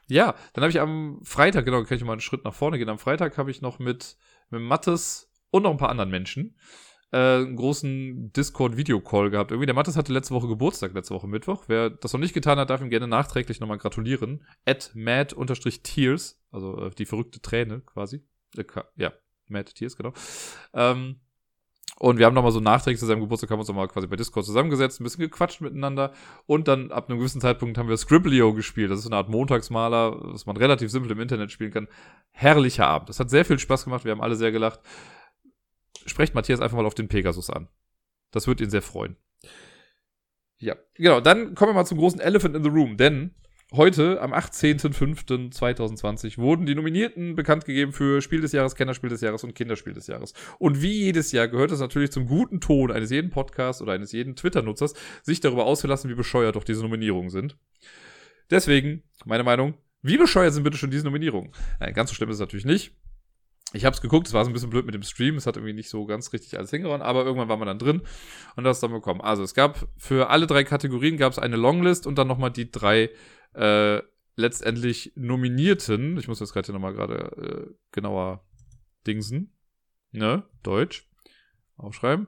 ja, dann habe ich am Freitag, genau, kann ich mal einen Schritt nach vorne gehen. Am Freitag habe ich noch mit, mit Mattes und noch ein paar anderen Menschen äh, einen großen Discord-Video-Call gehabt. Irgendwie, der Mattes hatte letzte Woche Geburtstag, letzte Woche Mittwoch. Wer das noch nicht getan hat, darf ihm gerne nachträglich nochmal gratulieren. At mad-tears, also äh, die verrückte Träne quasi. Äh, ja, mad tears, genau. Ähm, und wir haben nochmal so nachträglich zu seinem Geburtstag, haben uns nochmal quasi bei Discord zusammengesetzt, ein bisschen gequatscht miteinander. Und dann ab einem gewissen Zeitpunkt haben wir Scribblio gespielt. Das ist eine Art Montagsmaler, was man relativ simpel im Internet spielen kann. Herrlicher Abend. Das hat sehr viel Spaß gemacht. Wir haben alle sehr gelacht sprecht Matthias einfach mal auf den Pegasus an. Das wird ihn sehr freuen. Ja, genau. Dann kommen wir mal zum großen Elephant in the Room, denn heute, am 18.05.2020, wurden die Nominierten bekannt gegeben für Spiel des Jahres, Kennerspiel des Jahres und Kinderspiel des Jahres. Und wie jedes Jahr gehört es natürlich zum guten Ton eines jeden Podcasts oder eines jeden Twitter-Nutzers, sich darüber auszulassen, wie bescheuert doch diese Nominierungen sind. Deswegen, meine Meinung, wie bescheuert sind bitte schon diese Nominierungen? Nein, ganz so schlimm ist es natürlich nicht ich habe es geguckt, es war so ein bisschen blöd mit dem Stream, es hat irgendwie nicht so ganz richtig alles hingehauen, aber irgendwann war man dann drin und das dann bekommen. Also es gab für alle drei Kategorien gab es eine Longlist und dann nochmal die drei äh, letztendlich Nominierten. Ich muss jetzt gerade hier nochmal gerade äh, genauer dingsen. Ne? Deutsch. Aufschreiben.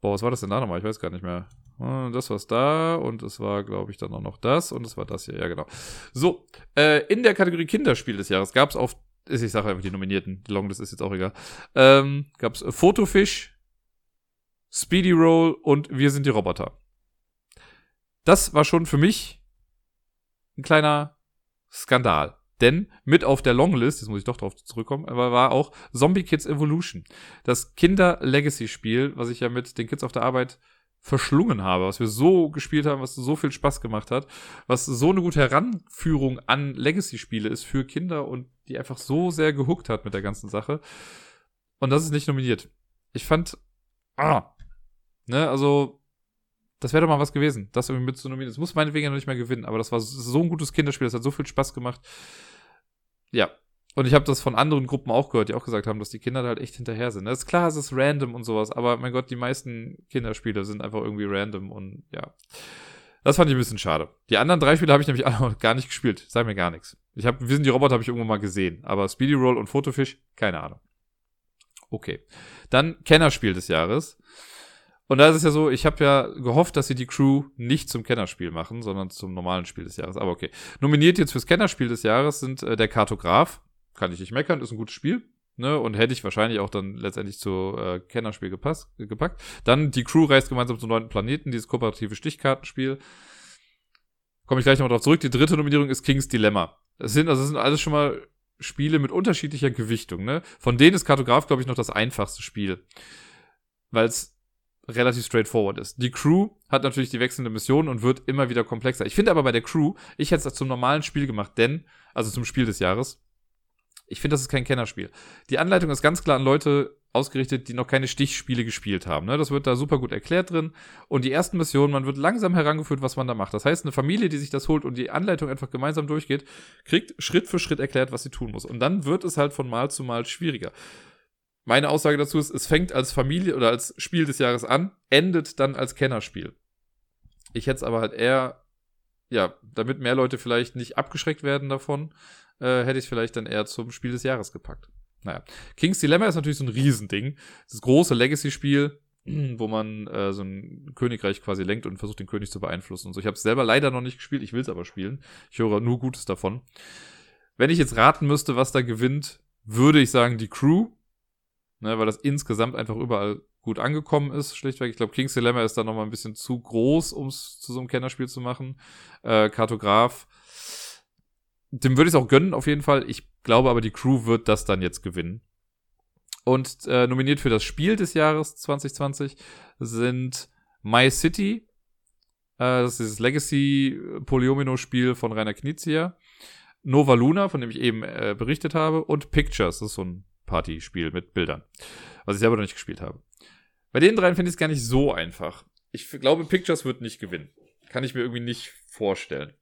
Boah, was war das denn da nochmal? Ich weiß gar nicht mehr. Ah, das war's da und es war, glaube ich, dann auch noch das und es war das hier. Ja, genau. So, äh, in der Kategorie Kinderspiel des Jahres gab es auf ich sage einfach die Nominierten. Die Longlist ist jetzt auch egal. Ähm, gab's Fotofish, Speedy Roll und Wir sind die Roboter. Das war schon für mich ein kleiner Skandal. Denn mit auf der Longlist, jetzt muss ich doch drauf zurückkommen, aber war auch Zombie Kids Evolution. Das Kinder-Legacy-Spiel, was ich ja mit den Kids auf der Arbeit verschlungen habe, was wir so gespielt haben, was so viel Spaß gemacht hat, was so eine gute Heranführung an Legacy-Spiele ist für Kinder und die einfach so sehr gehuckt hat mit der ganzen Sache. Und das ist nicht nominiert. Ich fand, ah, ne, also, das wäre doch mal was gewesen, das irgendwie mit zu nominieren. Das muss meinetwegen ja noch nicht mehr gewinnen, aber das war so ein gutes Kinderspiel, das hat so viel Spaß gemacht. Ja, und ich habe das von anderen Gruppen auch gehört, die auch gesagt haben, dass die Kinder da halt echt hinterher sind. Das ist klar, es ist random und sowas, aber mein Gott, die meisten Kinderspiele sind einfach irgendwie random und ja. Das fand ich ein bisschen schade. Die anderen drei Spiele habe ich nämlich gar nicht gespielt. Sag mir gar nichts. Ich habe, wir sind die Roboter habe ich irgendwo mal gesehen, aber Speedy Roll und Fotofish, keine Ahnung. Okay. Dann Kennerspiel des Jahres. Und da ist es ja so, ich habe ja gehofft, dass sie die Crew nicht zum Kennerspiel machen, sondern zum normalen Spiel des Jahres. Aber okay. Nominiert jetzt fürs Kennerspiel des Jahres sind äh, der Kartograf, kann ich nicht meckern, ist ein gutes Spiel. Ne, und hätte ich wahrscheinlich auch dann letztendlich zu äh, Kennerspiel gepasst, gepackt. Dann die Crew reist gemeinsam zum neunten Planeten, dieses kooperative Stichkartenspiel. Komme ich gleich nochmal drauf zurück. Die dritte Nominierung ist King's Dilemma. Das sind, also das sind alles schon mal Spiele mit unterschiedlicher Gewichtung. Ne? Von denen ist Kartograf, glaube ich, noch das einfachste Spiel. Weil es relativ straightforward ist. Die Crew hat natürlich die wechselnde Mission und wird immer wieder komplexer. Ich finde aber bei der Crew, ich hätte es zum normalen Spiel gemacht, denn, also zum Spiel des Jahres, ich finde, das ist kein Kennerspiel. Die Anleitung ist ganz klar an Leute ausgerichtet, die noch keine Stichspiele gespielt haben. Ne? Das wird da super gut erklärt drin. Und die ersten Missionen, man wird langsam herangeführt, was man da macht. Das heißt, eine Familie, die sich das holt und die Anleitung einfach gemeinsam durchgeht, kriegt Schritt für Schritt erklärt, was sie tun muss. Und dann wird es halt von Mal zu Mal schwieriger. Meine Aussage dazu ist, es fängt als Familie oder als Spiel des Jahres an, endet dann als Kennerspiel. Ich hätte es aber halt eher, ja, damit mehr Leute vielleicht nicht abgeschreckt werden davon, äh, hätte ich vielleicht dann eher zum Spiel des Jahres gepackt. Naja. King's Dilemma ist natürlich so ein Riesending. Das große Legacy-Spiel, wo man äh, so ein Königreich quasi lenkt und versucht, den König zu beeinflussen und so. Ich habe es selber leider noch nicht gespielt, ich will es aber spielen. Ich höre nur Gutes davon. Wenn ich jetzt raten müsste, was da gewinnt, würde ich sagen die Crew, ne, weil das insgesamt einfach überall gut angekommen ist, schlichtweg. Ich glaube, King's Dilemma ist da noch mal ein bisschen zu groß, um es zu so einem Kennerspiel zu machen. Äh, Kartograf dem würde ich es auch gönnen, auf jeden Fall. Ich glaube aber, die Crew wird das dann jetzt gewinnen. Und äh, nominiert für das Spiel des Jahres 2020 sind My City, äh, das ist dieses Legacy Polyomino-Spiel von Rainer Knizia, Nova Luna, von dem ich eben äh, berichtet habe, und Pictures, das ist so ein Partyspiel mit Bildern, was ich selber noch nicht gespielt habe. Bei den dreien finde ich es gar nicht so einfach. Ich glaube, Pictures wird nicht gewinnen. Kann ich mir irgendwie nicht vorstellen.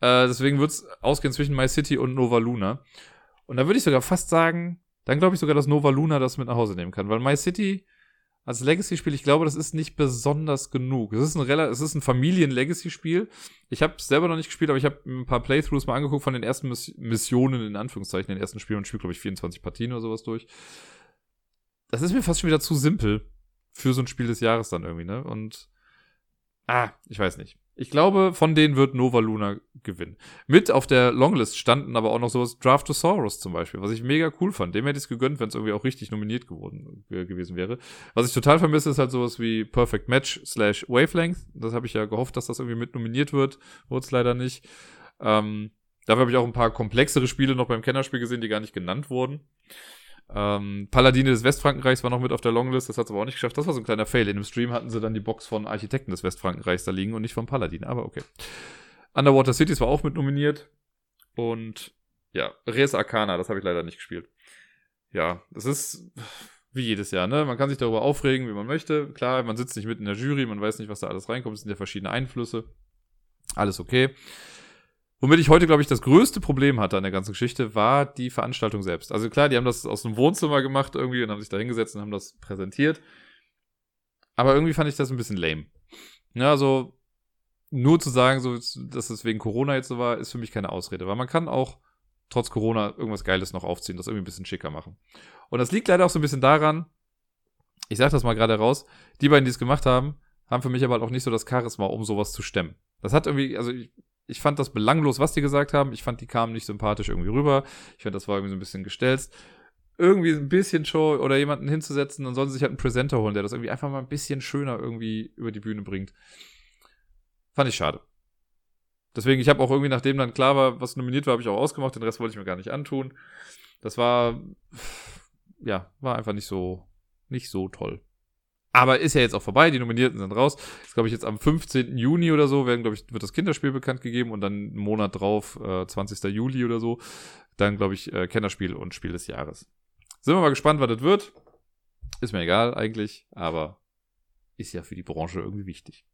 Äh, deswegen wird es ausgehen zwischen My City und Nova Luna. Und da würde ich sogar fast sagen, dann glaube ich sogar, dass Nova Luna das mit nach Hause nehmen kann. Weil My City als Legacy-Spiel, ich glaube, das ist nicht besonders genug. Es ist ein, ein Familien-Legacy-Spiel. Ich habe es selber noch nicht gespielt, aber ich habe ein paar Playthroughs mal angeguckt von den ersten Miss Missionen, in Anführungszeichen, den ersten Spielen und spiele, glaube ich, 24 Partien oder sowas durch. Das ist mir fast schon wieder zu simpel für so ein Spiel des Jahres dann irgendwie, ne? Und ah, ich weiß nicht. Ich glaube, von denen wird Nova Luna gewinnen. Mit auf der Longlist standen aber auch noch sowas Draftosaurus zum Beispiel, was ich mega cool fand. Dem hätte ich es gegönnt, wenn es irgendwie auch richtig nominiert geworden äh, gewesen wäre. Was ich total vermisse, ist halt sowas wie Perfect Match slash Wavelength. Das habe ich ja gehofft, dass das irgendwie mit nominiert wird. Wurde es leider nicht. Ähm, dafür habe ich auch ein paar komplexere Spiele noch beim Kennerspiel gesehen, die gar nicht genannt wurden. Ähm, Paladine des Westfrankenreichs war noch mit auf der Longlist, das hat es aber auch nicht geschafft. Das war so ein kleiner Fail. In dem Stream hatten sie dann die Box von Architekten des Westfrankenreichs da liegen und nicht von Paladin, aber okay. Underwater Cities war auch mit nominiert. Und ja, Res Arcana, das habe ich leider nicht gespielt. Ja, das ist wie jedes Jahr, ne? Man kann sich darüber aufregen, wie man möchte. Klar, man sitzt nicht mit in der Jury, man weiß nicht, was da alles reinkommt. Es sind ja verschiedene Einflüsse. Alles okay. Womit ich heute, glaube ich, das größte Problem hatte an der ganzen Geschichte, war die Veranstaltung selbst. Also klar, die haben das aus dem Wohnzimmer gemacht irgendwie und haben sich da hingesetzt und haben das präsentiert. Aber irgendwie fand ich das ein bisschen lame. Ja, also nur zu sagen, so, dass es wegen Corona jetzt so war, ist für mich keine Ausrede. Weil man kann auch trotz Corona irgendwas Geiles noch aufziehen, das irgendwie ein bisschen schicker machen. Und das liegt leider auch so ein bisschen daran, ich sag das mal gerade raus, die beiden, die es gemacht haben, haben für mich aber halt auch nicht so das Charisma, um sowas zu stemmen. Das hat irgendwie, also ich, ich fand das belanglos, was die gesagt haben. Ich fand, die kamen nicht sympathisch irgendwie rüber. Ich fand, das war irgendwie so ein bisschen gestelzt. Irgendwie ein bisschen Show oder jemanden hinzusetzen, sollen sie sich halt einen Präsenter holen, der das irgendwie einfach mal ein bisschen schöner irgendwie über die Bühne bringt. Fand ich schade. Deswegen, ich habe auch irgendwie, nachdem dann klar war, was nominiert war, habe ich auch ausgemacht. Den Rest wollte ich mir gar nicht antun. Das war, ja, war einfach nicht so, nicht so toll. Aber ist ja jetzt auch vorbei, die Nominierten sind raus. Ist, glaube ich, jetzt am 15. Juni oder so, werden, glaube ich, wird das Kinderspiel bekannt gegeben und dann einen Monat drauf, äh, 20. Juli oder so, dann, glaube ich, äh, Kennerspiel und Spiel des Jahres. Sind wir mal gespannt, was das wird. Ist mir egal eigentlich, aber ist ja für die Branche irgendwie wichtig.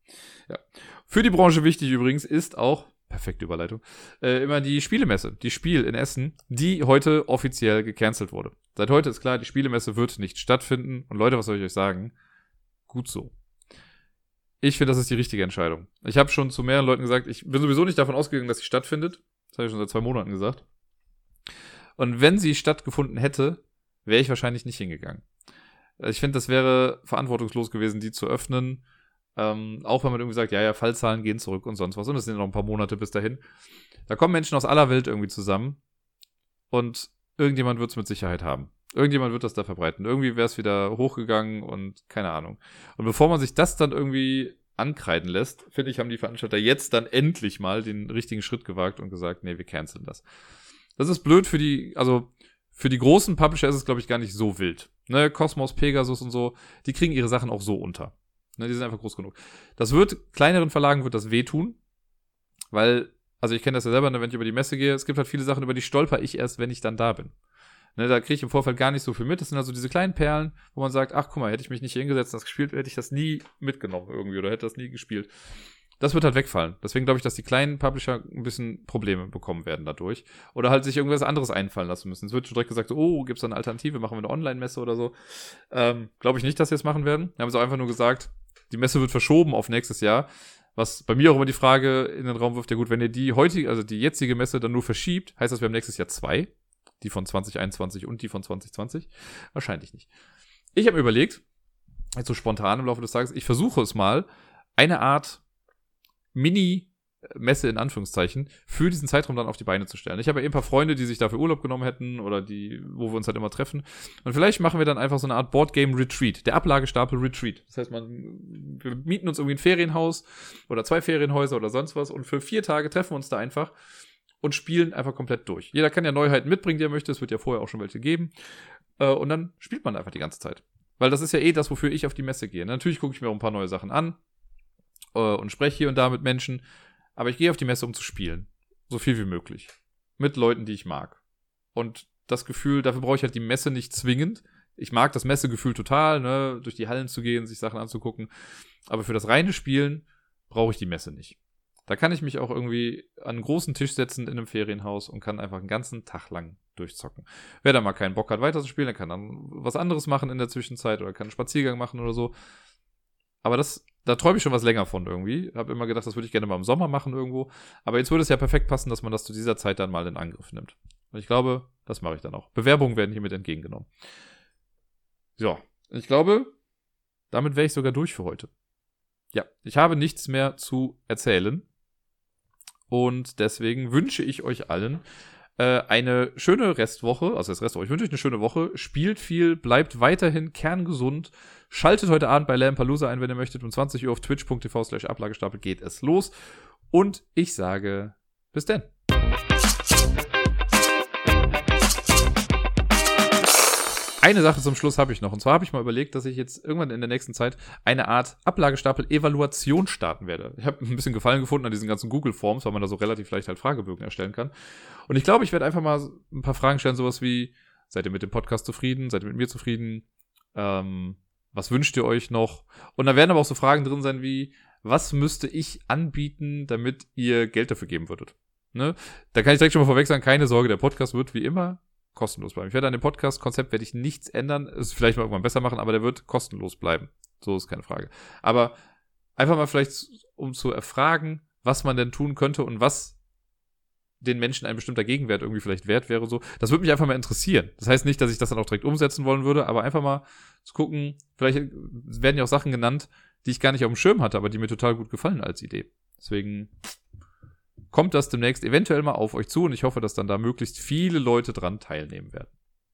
Ja. Für die Branche wichtig übrigens ist auch, perfekte Überleitung, äh, immer die Spielemesse, die Spiel in Essen, die heute offiziell gecancelt wurde. Seit heute ist klar, die Spielemesse wird nicht stattfinden. Und Leute, was soll ich euch sagen? Gut so. Ich finde, das ist die richtige Entscheidung. Ich habe schon zu mehreren Leuten gesagt, ich bin sowieso nicht davon ausgegangen, dass sie stattfindet. Das habe ich schon seit zwei Monaten gesagt. Und wenn sie stattgefunden hätte, wäre ich wahrscheinlich nicht hingegangen. Ich finde, das wäre verantwortungslos gewesen, die zu öffnen. Ähm, auch wenn man irgendwie sagt, ja, ja, Fallzahlen gehen zurück und sonst was. Und es sind noch ein paar Monate bis dahin. Da kommen Menschen aus aller Welt irgendwie zusammen. Und irgendjemand wird es mit Sicherheit haben. Irgendjemand wird das da verbreiten. Irgendwie wäre es wieder hochgegangen und keine Ahnung. Und bevor man sich das dann irgendwie ankreiden lässt, finde ich, haben die Veranstalter jetzt dann endlich mal den richtigen Schritt gewagt und gesagt, nee, wir canceln das. Das ist blöd für die, also für die großen Publisher ist es, glaube ich, gar nicht so wild. Ne, Cosmos, Pegasus und so, die kriegen ihre Sachen auch so unter. Ne, die sind einfach groß genug. Das wird, kleineren Verlagen wird das wehtun, weil, also ich kenne das ja selber, ne, wenn ich über die Messe gehe, es gibt halt viele Sachen, über die stolper ich erst, wenn ich dann da bin. Ne, da kriege ich im Vorfeld gar nicht so viel mit. Das sind also diese kleinen Perlen, wo man sagt, ach guck mal, hätte ich mich nicht hier hingesetzt und das gespielt, hätte ich das nie mitgenommen irgendwie oder hätte das nie gespielt. Das wird halt wegfallen. Deswegen glaube ich, dass die kleinen Publisher ein bisschen Probleme bekommen werden dadurch. Oder halt sich irgendwas anderes einfallen lassen müssen. Es wird schon direkt gesagt, so, oh, gibt es da eine Alternative, machen wir eine Online-Messe oder so. Ähm, glaube ich nicht, dass sie es machen werden. Wir haben es auch einfach nur gesagt, die Messe wird verschoben auf nächstes Jahr. Was bei mir auch immer die Frage in den Raum wirft, ja gut, wenn ihr die heutige, also die jetzige Messe dann nur verschiebt, heißt das, wir haben nächstes Jahr zwei. Die von 2021 und die von 2020? Wahrscheinlich nicht. Ich habe mir überlegt, so spontan im Laufe des Tages, ich versuche es mal, eine Art Mini- Messe in Anführungszeichen für diesen Zeitraum dann auf die Beine zu stellen. Ich habe ja eben ein paar Freunde, die sich dafür Urlaub genommen hätten oder die, wo wir uns halt immer treffen. Und vielleicht machen wir dann einfach so eine Art Boardgame Retreat, der Ablagestapel Retreat. Das heißt, man, wir mieten uns irgendwie ein Ferienhaus oder zwei Ferienhäuser oder sonst was und für vier Tage treffen wir uns da einfach und spielen einfach komplett durch. Jeder kann ja Neuheiten mitbringen, die er möchte. Es wird ja vorher auch schon welche geben. Äh, und dann spielt man einfach die ganze Zeit. Weil das ist ja eh das, wofür ich auf die Messe gehe. Natürlich gucke ich mir auch ein paar neue Sachen an äh, und spreche hier und da mit Menschen. Aber ich gehe auf die Messe, um zu spielen. So viel wie möglich. Mit Leuten, die ich mag. Und das Gefühl, dafür brauche ich halt die Messe nicht zwingend. Ich mag das Messegefühl total, ne, durch die Hallen zu gehen, sich Sachen anzugucken. Aber für das reine Spielen brauche ich die Messe nicht. Da kann ich mich auch irgendwie an einen großen Tisch setzen in einem Ferienhaus und kann einfach einen ganzen Tag lang durchzocken. Wer da mal keinen Bock hat, weiterzuspielen, der kann dann was anderes machen in der Zwischenzeit oder kann einen Spaziergang machen oder so. Aber das, da träume ich schon was länger von irgendwie. Habe immer gedacht, das würde ich gerne mal im Sommer machen irgendwo. Aber jetzt würde es ja perfekt passen, dass man das zu dieser Zeit dann mal in Angriff nimmt. Und ich glaube, das mache ich dann auch. Bewerbungen werden hiermit entgegengenommen. So, ich glaube, damit wäre ich sogar durch für heute. Ja, ich habe nichts mehr zu erzählen. Und deswegen wünsche ich euch allen äh, eine schöne Restwoche. Also das Restwoche. Ich wünsche euch eine schöne Woche. Spielt viel, bleibt weiterhin kerngesund. Schaltet heute Abend bei Lampalooza ein, wenn ihr möchtet. Um 20 Uhr auf twitch.tv slash Ablagestapel geht es los. Und ich sage bis denn. Eine Sache zum Schluss habe ich noch. Und zwar habe ich mal überlegt, dass ich jetzt irgendwann in der nächsten Zeit eine Art Ablagestapel-Evaluation starten werde. Ich habe ein bisschen Gefallen gefunden an diesen ganzen Google-Forms, weil man da so relativ leicht halt Fragebögen erstellen kann. Und ich glaube, ich werde einfach mal ein paar Fragen stellen, sowas wie, seid ihr mit dem Podcast zufrieden? Seid ihr mit mir zufrieden? Ähm, was wünscht ihr euch noch? Und da werden aber auch so Fragen drin sein wie, was müsste ich anbieten, damit ihr Geld dafür geben würdet? Ne? Da kann ich direkt schon mal vorweg sagen, keine Sorge, der Podcast wird wie immer kostenlos bleiben. Ich werde an dem Podcast-Konzept werde ich nichts ändern, es vielleicht mal irgendwann besser machen, aber der wird kostenlos bleiben. So ist keine Frage. Aber einfach mal vielleicht, um zu erfragen, was man denn tun könnte und was den Menschen ein bestimmter Gegenwert irgendwie vielleicht wert wäre, so. Das würde mich einfach mal interessieren. Das heißt nicht, dass ich das dann auch direkt umsetzen wollen würde, aber einfach mal zu gucken, vielleicht werden ja auch Sachen genannt, die ich gar nicht auf dem Schirm hatte, aber die mir total gut gefallen als Idee. Deswegen kommt das demnächst eventuell mal auf euch zu und ich hoffe, dass dann da möglichst viele Leute dran teilnehmen werden.